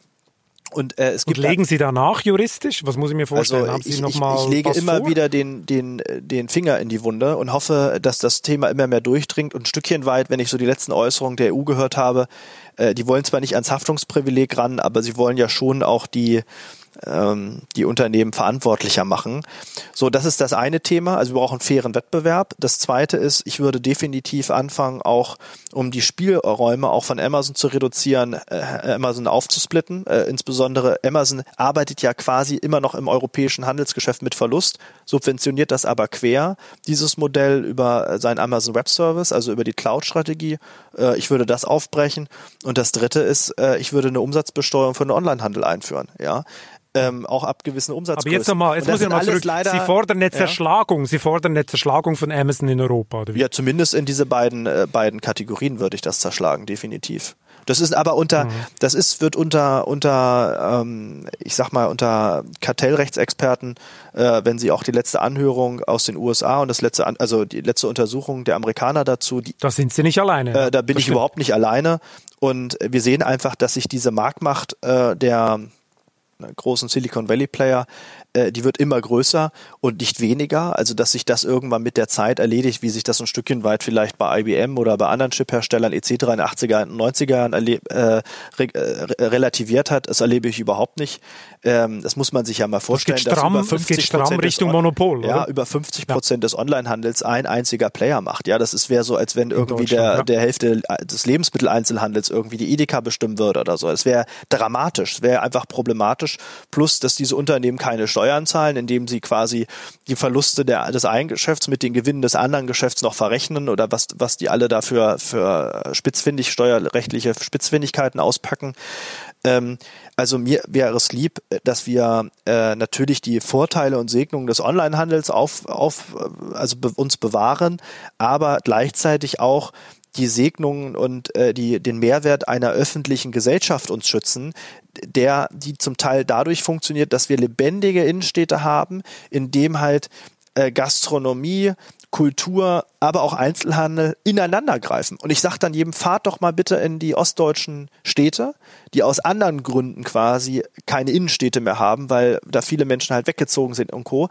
Und, äh, es gibt und legen Sie danach juristisch? Was muss ich mir vorstellen? Also Haben Sie ich, noch mal ich, ich lege immer vor? wieder den, den, den Finger in die Wunde und hoffe, dass das Thema immer mehr durchdringt und ein Stückchen weit, wenn ich so die letzten Äußerungen der EU gehört habe, äh, die wollen zwar nicht ans Haftungsprivileg ran, aber sie wollen ja schon auch die ähm, die Unternehmen verantwortlicher machen. So, das ist das eine Thema. Also wir brauchen fairen Wettbewerb. Das zweite ist, ich würde definitiv anfangen, auch um die Spielräume auch von Amazon zu reduzieren, äh, Amazon aufzusplitten. Äh, insbesondere Amazon arbeitet ja quasi immer noch im europäischen Handelsgeschäft mit Verlust, subventioniert das aber quer, dieses Modell über sein Amazon Web Service, also über die Cloud-Strategie. Äh, ich würde das aufbrechen. Und das dritte ist, äh, ich würde eine Umsatzbesteuerung für den Onlinehandel einführen. Ja, ähm, auch ab gewissen Umsatzgrößen. Aber jetzt nochmal, jetzt muss ich nochmal zurück. Leider, Sie fordern eine Zerschlagung, ja? Sie fordern eine Zerschlagung von Amazon in Europa, oder wie? Ja, zumindest in diese beiden, äh, beiden Kategorien würde ich das zerschlagen, definitiv. Das ist aber unter, mhm. das ist, wird unter, unter, ähm, ich sag mal, unter Kartellrechtsexperten, äh, wenn sie auch die letzte Anhörung aus den USA und das letzte, also die letzte Untersuchung der Amerikaner dazu, die, da sind sie nicht alleine. Äh, da bin ich stimmt. überhaupt nicht alleine. Und wir sehen einfach, dass sich diese Marktmacht äh, der großen Silicon Valley Player äh, die wird immer größer und nicht weniger. Also dass sich das irgendwann mit der Zeit erledigt, wie sich das ein Stückchen weit vielleicht bei IBM oder bei anderen Chipherstellern etc. in den 80er und 90er Jahren äh, re äh, relativiert hat, das erlebe ich überhaupt nicht. Ähm, das muss man sich ja mal vorstellen. Das geht stramm, dass über 50 geht stramm Richtung Monopol. Ja, über 50 Prozent ja. des Onlinehandels ein einziger Player macht. Ja, das wäre so, als wenn irgendwie der, ja. der Hälfte des Lebensmitteleinzelhandels irgendwie die Edeka bestimmen würde oder so. Es wäre dramatisch, es wäre einfach problematisch. Plus, dass diese Unternehmen keine Steuern zahlen, indem sie quasi die Verluste der, des einen Geschäfts mit den Gewinnen des anderen Geschäfts noch verrechnen oder was, was die alle dafür für spitzfindig steuerrechtliche Spitzfindigkeiten auspacken. Ähm, also mir wäre es lieb, dass wir äh, natürlich die Vorteile und Segnungen des Onlinehandels auf, auf also be uns bewahren, aber gleichzeitig auch die Segnungen und äh, die, den Mehrwert einer öffentlichen Gesellschaft uns schützen, der, die zum Teil dadurch funktioniert, dass wir lebendige Innenstädte haben, in dem halt äh, Gastronomie, Kultur, aber auch Einzelhandel ineinander greifen. Und ich sage dann jedem, fahrt doch mal bitte in die ostdeutschen Städte, die aus anderen Gründen quasi keine Innenstädte mehr haben, weil da viele Menschen halt weggezogen sind und Co.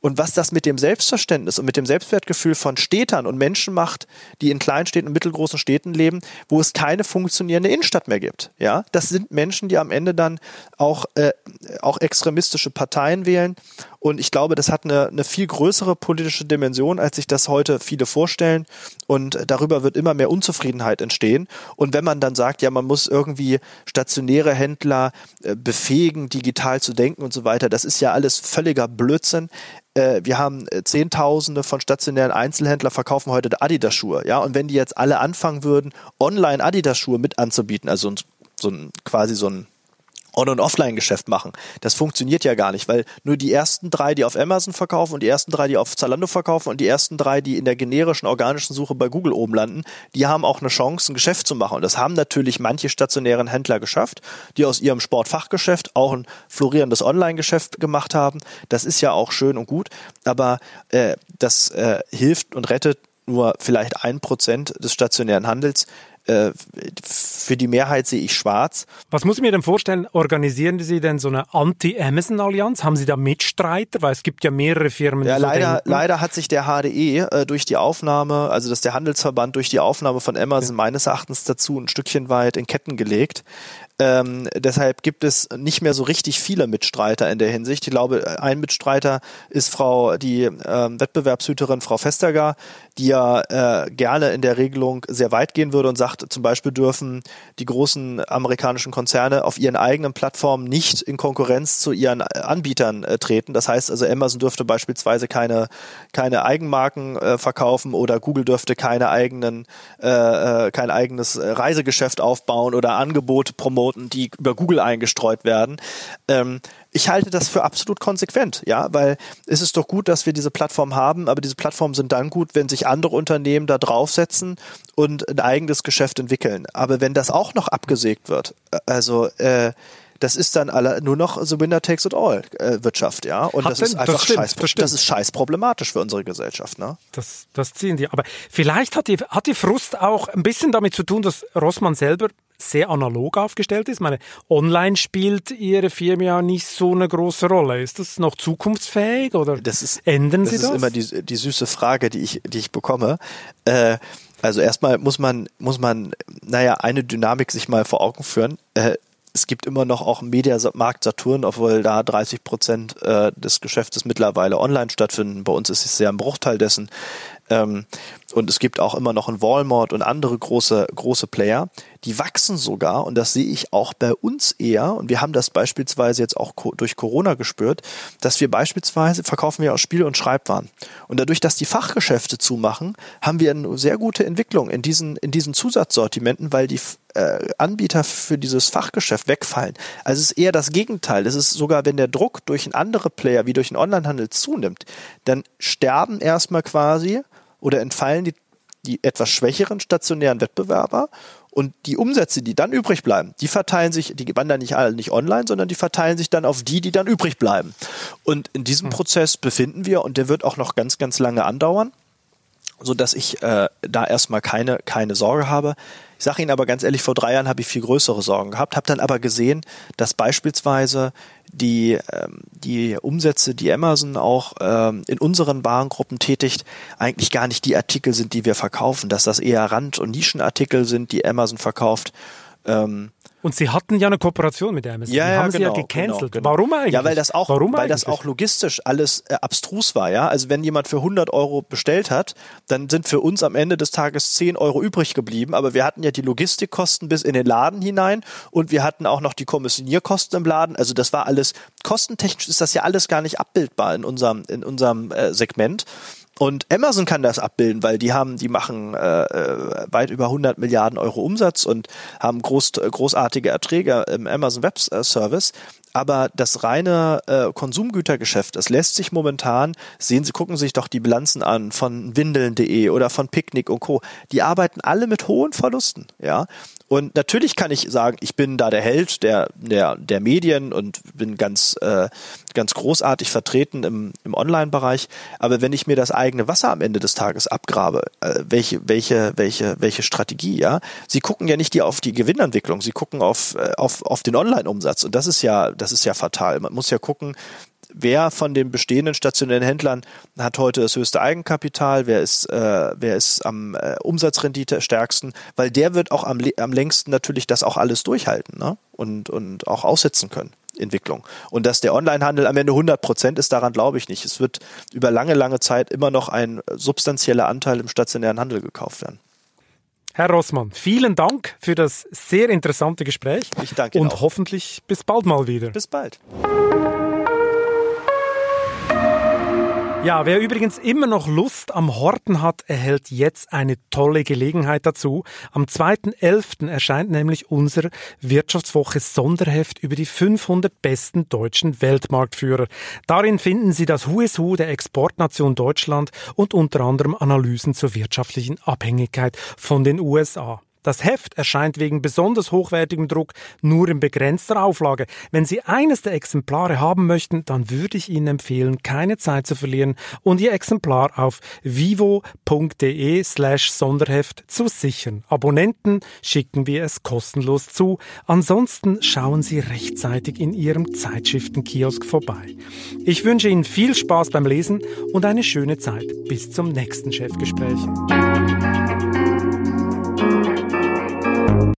Und was das mit dem Selbstverständnis und mit dem Selbstwertgefühl von Städtern und Menschen macht, die in Kleinstädten und mittelgroßen Städten leben, wo es keine funktionierende Innenstadt mehr gibt. Ja, das sind Menschen, die am Ende dann auch, äh, auch extremistische Parteien wählen. Und ich glaube, das hat eine, eine viel größere politische Dimension, als sich das heute viele vorstellen. Und darüber wird immer mehr Unzufriedenheit entstehen. Und wenn man dann sagt, ja, man muss irgendwie stationäre Händler äh, befähigen, digital zu denken und so weiter, das ist ja alles völliger Blödsinn. Äh, wir haben äh, Zehntausende von stationären Einzelhändler verkaufen heute Adidas-Schuhe, ja, und wenn die jetzt alle anfangen würden, online Adidas-Schuhe mit anzubieten, also so ein, quasi so ein On- und Offline-Geschäft machen. Das funktioniert ja gar nicht, weil nur die ersten drei, die auf Amazon verkaufen und die ersten drei, die auf Zalando verkaufen und die ersten drei, die in der generischen organischen Suche bei Google oben landen, die haben auch eine Chance, ein Geschäft zu machen. Und das haben natürlich manche stationären Händler geschafft, die aus ihrem Sportfachgeschäft auch ein florierendes Online-Geschäft gemacht haben. Das ist ja auch schön und gut, aber äh, das äh, hilft und rettet nur vielleicht ein Prozent des stationären Handels. Äh, für die Mehrheit sehe ich schwarz. Was muss ich mir denn vorstellen? Organisieren Sie denn so eine Anti-Amazon-Allianz? Haben Sie da Mitstreiter? Weil es gibt ja mehrere Firmen. Ja, leider, so leider hat sich der HDE äh, durch die Aufnahme, also dass der Handelsverband durch die Aufnahme von Amazon ja. meines Erachtens dazu ein Stückchen weit in Ketten gelegt. Ähm, deshalb gibt es nicht mehr so richtig viele Mitstreiter in der Hinsicht. Ich glaube, ein Mitstreiter ist Frau, die ähm, Wettbewerbshüterin Frau Vestager, die ja äh, gerne in der Regelung sehr weit gehen würde und sagt, zum Beispiel dürfen die großen amerikanischen Konzerne auf ihren eigenen Plattformen nicht in Konkurrenz zu ihren Anbietern äh, treten. Das heißt also, Amazon dürfte beispielsweise keine, keine Eigenmarken äh, verkaufen oder Google dürfte keine eigenen, äh, äh kein eigenes Reisegeschäft aufbauen oder Angebote promoten Angeboten, die über Google eingestreut werden. Ähm, ich halte das für absolut konsequent, ja, weil es ist doch gut, dass wir diese Plattform haben, aber diese Plattformen sind dann gut, wenn sich andere Unternehmen da draufsetzen und ein eigenes Geschäft entwickeln. Aber wenn das auch noch abgesägt wird, äh, also äh, das ist dann alle, nur noch so Winner takes it all äh, Wirtschaft, ja. Und Hat das denn, ist einfach das stimmt, scheiß, das, das, ist scheiß problematisch für unsere Gesellschaft, ne? Das, das ziehen die. Aber vielleicht hat die, hat die Frust auch ein bisschen damit zu tun, dass Rossmann selber sehr analog aufgestellt ist. Ich meine, online spielt Ihre Firma ja nicht so eine große Rolle. Ist das noch zukunftsfähig oder das ist, ändern Sie das? Das ist immer die, die süße Frage, die ich, die ich bekomme. Äh, also erstmal muss man, muss man, naja, eine Dynamik sich mal vor Augen führen. Äh, es gibt immer noch auch Mediamarkt Saturn, obwohl da 30 Prozent äh, des Geschäftes mittlerweile online stattfinden. Bei uns ist es sehr ein Bruchteil dessen. Ähm, und es gibt auch immer noch ein Walmart und andere große, große Player, die wachsen sogar, und das sehe ich auch bei uns eher, und wir haben das beispielsweise jetzt auch durch Corona gespürt, dass wir beispielsweise verkaufen wir auch Spiele und Schreibwaren. Und dadurch, dass die Fachgeschäfte zumachen, haben wir eine sehr gute Entwicklung in diesen, in diesen Zusatzsortimenten, weil die äh, Anbieter für dieses Fachgeschäft wegfallen. Also es ist eher das Gegenteil. Es ist sogar, wenn der Druck durch einen andere Player wie durch den Onlinehandel zunimmt, dann sterben erstmal quasi oder entfallen die, die etwas schwächeren stationären Wettbewerber und die Umsätze, die dann übrig bleiben, die verteilen sich, die wandern nicht alle nicht online, sondern die verteilen sich dann auf die, die dann übrig bleiben. Und in diesem hm. Prozess befinden wir und der wird auch noch ganz, ganz lange andauern, so dass ich äh, da erstmal keine, keine Sorge habe. Ich sage Ihnen aber ganz ehrlich, vor drei Jahren habe ich viel größere Sorgen gehabt, habe dann aber gesehen, dass beispielsweise die, ähm, die Umsätze, die Amazon auch ähm, in unseren Warengruppen tätigt, eigentlich gar nicht die Artikel sind, die wir verkaufen, dass das eher Rand- und Nischenartikel sind, die Amazon verkauft. Ähm, und Sie hatten ja eine Kooperation mit Amazon. Ja, die ja, haben genau, Sie ja gecancelt. Genau, genau. Warum eigentlich? Ja, weil das auch, Warum weil eigentlich? das auch logistisch alles äh, abstrus war. Ja, also wenn jemand für 100 Euro bestellt hat, dann sind für uns am Ende des Tages 10 Euro übrig geblieben. Aber wir hatten ja die Logistikkosten bis in den Laden hinein und wir hatten auch noch die Kommissionierkosten im Laden. Also das war alles kostentechnisch ist das ja alles gar nicht abbildbar in unserem in unserem äh, Segment. Und Amazon kann das abbilden, weil die haben, die machen äh, äh weit über 100 Milliarden Euro Umsatz und haben groß, großartige Erträge im Amazon Web Service. Aber das reine äh, Konsumgütergeschäft, das lässt sich momentan, sehen Sie, gucken Sie sich doch die Bilanzen an von Windeln.de oder von Picknick und Co. Die arbeiten alle mit hohen Verlusten, ja. Und natürlich kann ich sagen, ich bin da der Held der, der, der Medien und bin ganz, äh, ganz großartig vertreten im, im Online-Bereich. Aber wenn ich mir das eigene Wasser am Ende des Tages abgrabe, äh, welche, welche, welche, welche Strategie, ja? Sie gucken ja nicht die auf die Gewinnentwicklung, sie gucken auf, äh, auf, auf den Online-Umsatz. Und das ist ja, das ist ja fatal. Man muss ja gucken, wer von den bestehenden stationären Händlern hat heute das höchste Eigenkapital, wer ist, äh, wer ist am äh, Umsatzrendite stärksten, weil der wird auch am, am längsten natürlich das auch alles durchhalten ne? und, und auch aussetzen können. Entwicklung. Und dass der Onlinehandel am Ende 100 Prozent ist, daran glaube ich nicht. Es wird über lange, lange Zeit immer noch ein substanzieller Anteil im stationären Handel gekauft werden. Herr Rossmann, vielen Dank für das sehr interessante Gespräch. Ich danke Ihnen Und auch. hoffentlich bis bald mal wieder. Bis bald. Ja, wer übrigens immer noch Lust am Horten hat, erhält jetzt eine tolle Gelegenheit dazu. Am 2.11. erscheint nämlich unser Wirtschaftswoche Sonderheft über die 500 besten deutschen Weltmarktführer. Darin finden Sie das Who der Exportnation Deutschland und unter anderem Analysen zur wirtschaftlichen Abhängigkeit von den USA. Das Heft erscheint wegen besonders hochwertigem Druck nur in begrenzter Auflage. Wenn Sie eines der Exemplare haben möchten, dann würde ich Ihnen empfehlen, keine Zeit zu verlieren und Ihr Exemplar auf vivo.de slash Sonderheft zu sichern. Abonnenten schicken wir es kostenlos zu. Ansonsten schauen Sie rechtzeitig in Ihrem Zeitschriftenkiosk vorbei. Ich wünsche Ihnen viel Spaß beim Lesen und eine schöne Zeit. Bis zum nächsten Chefgespräch.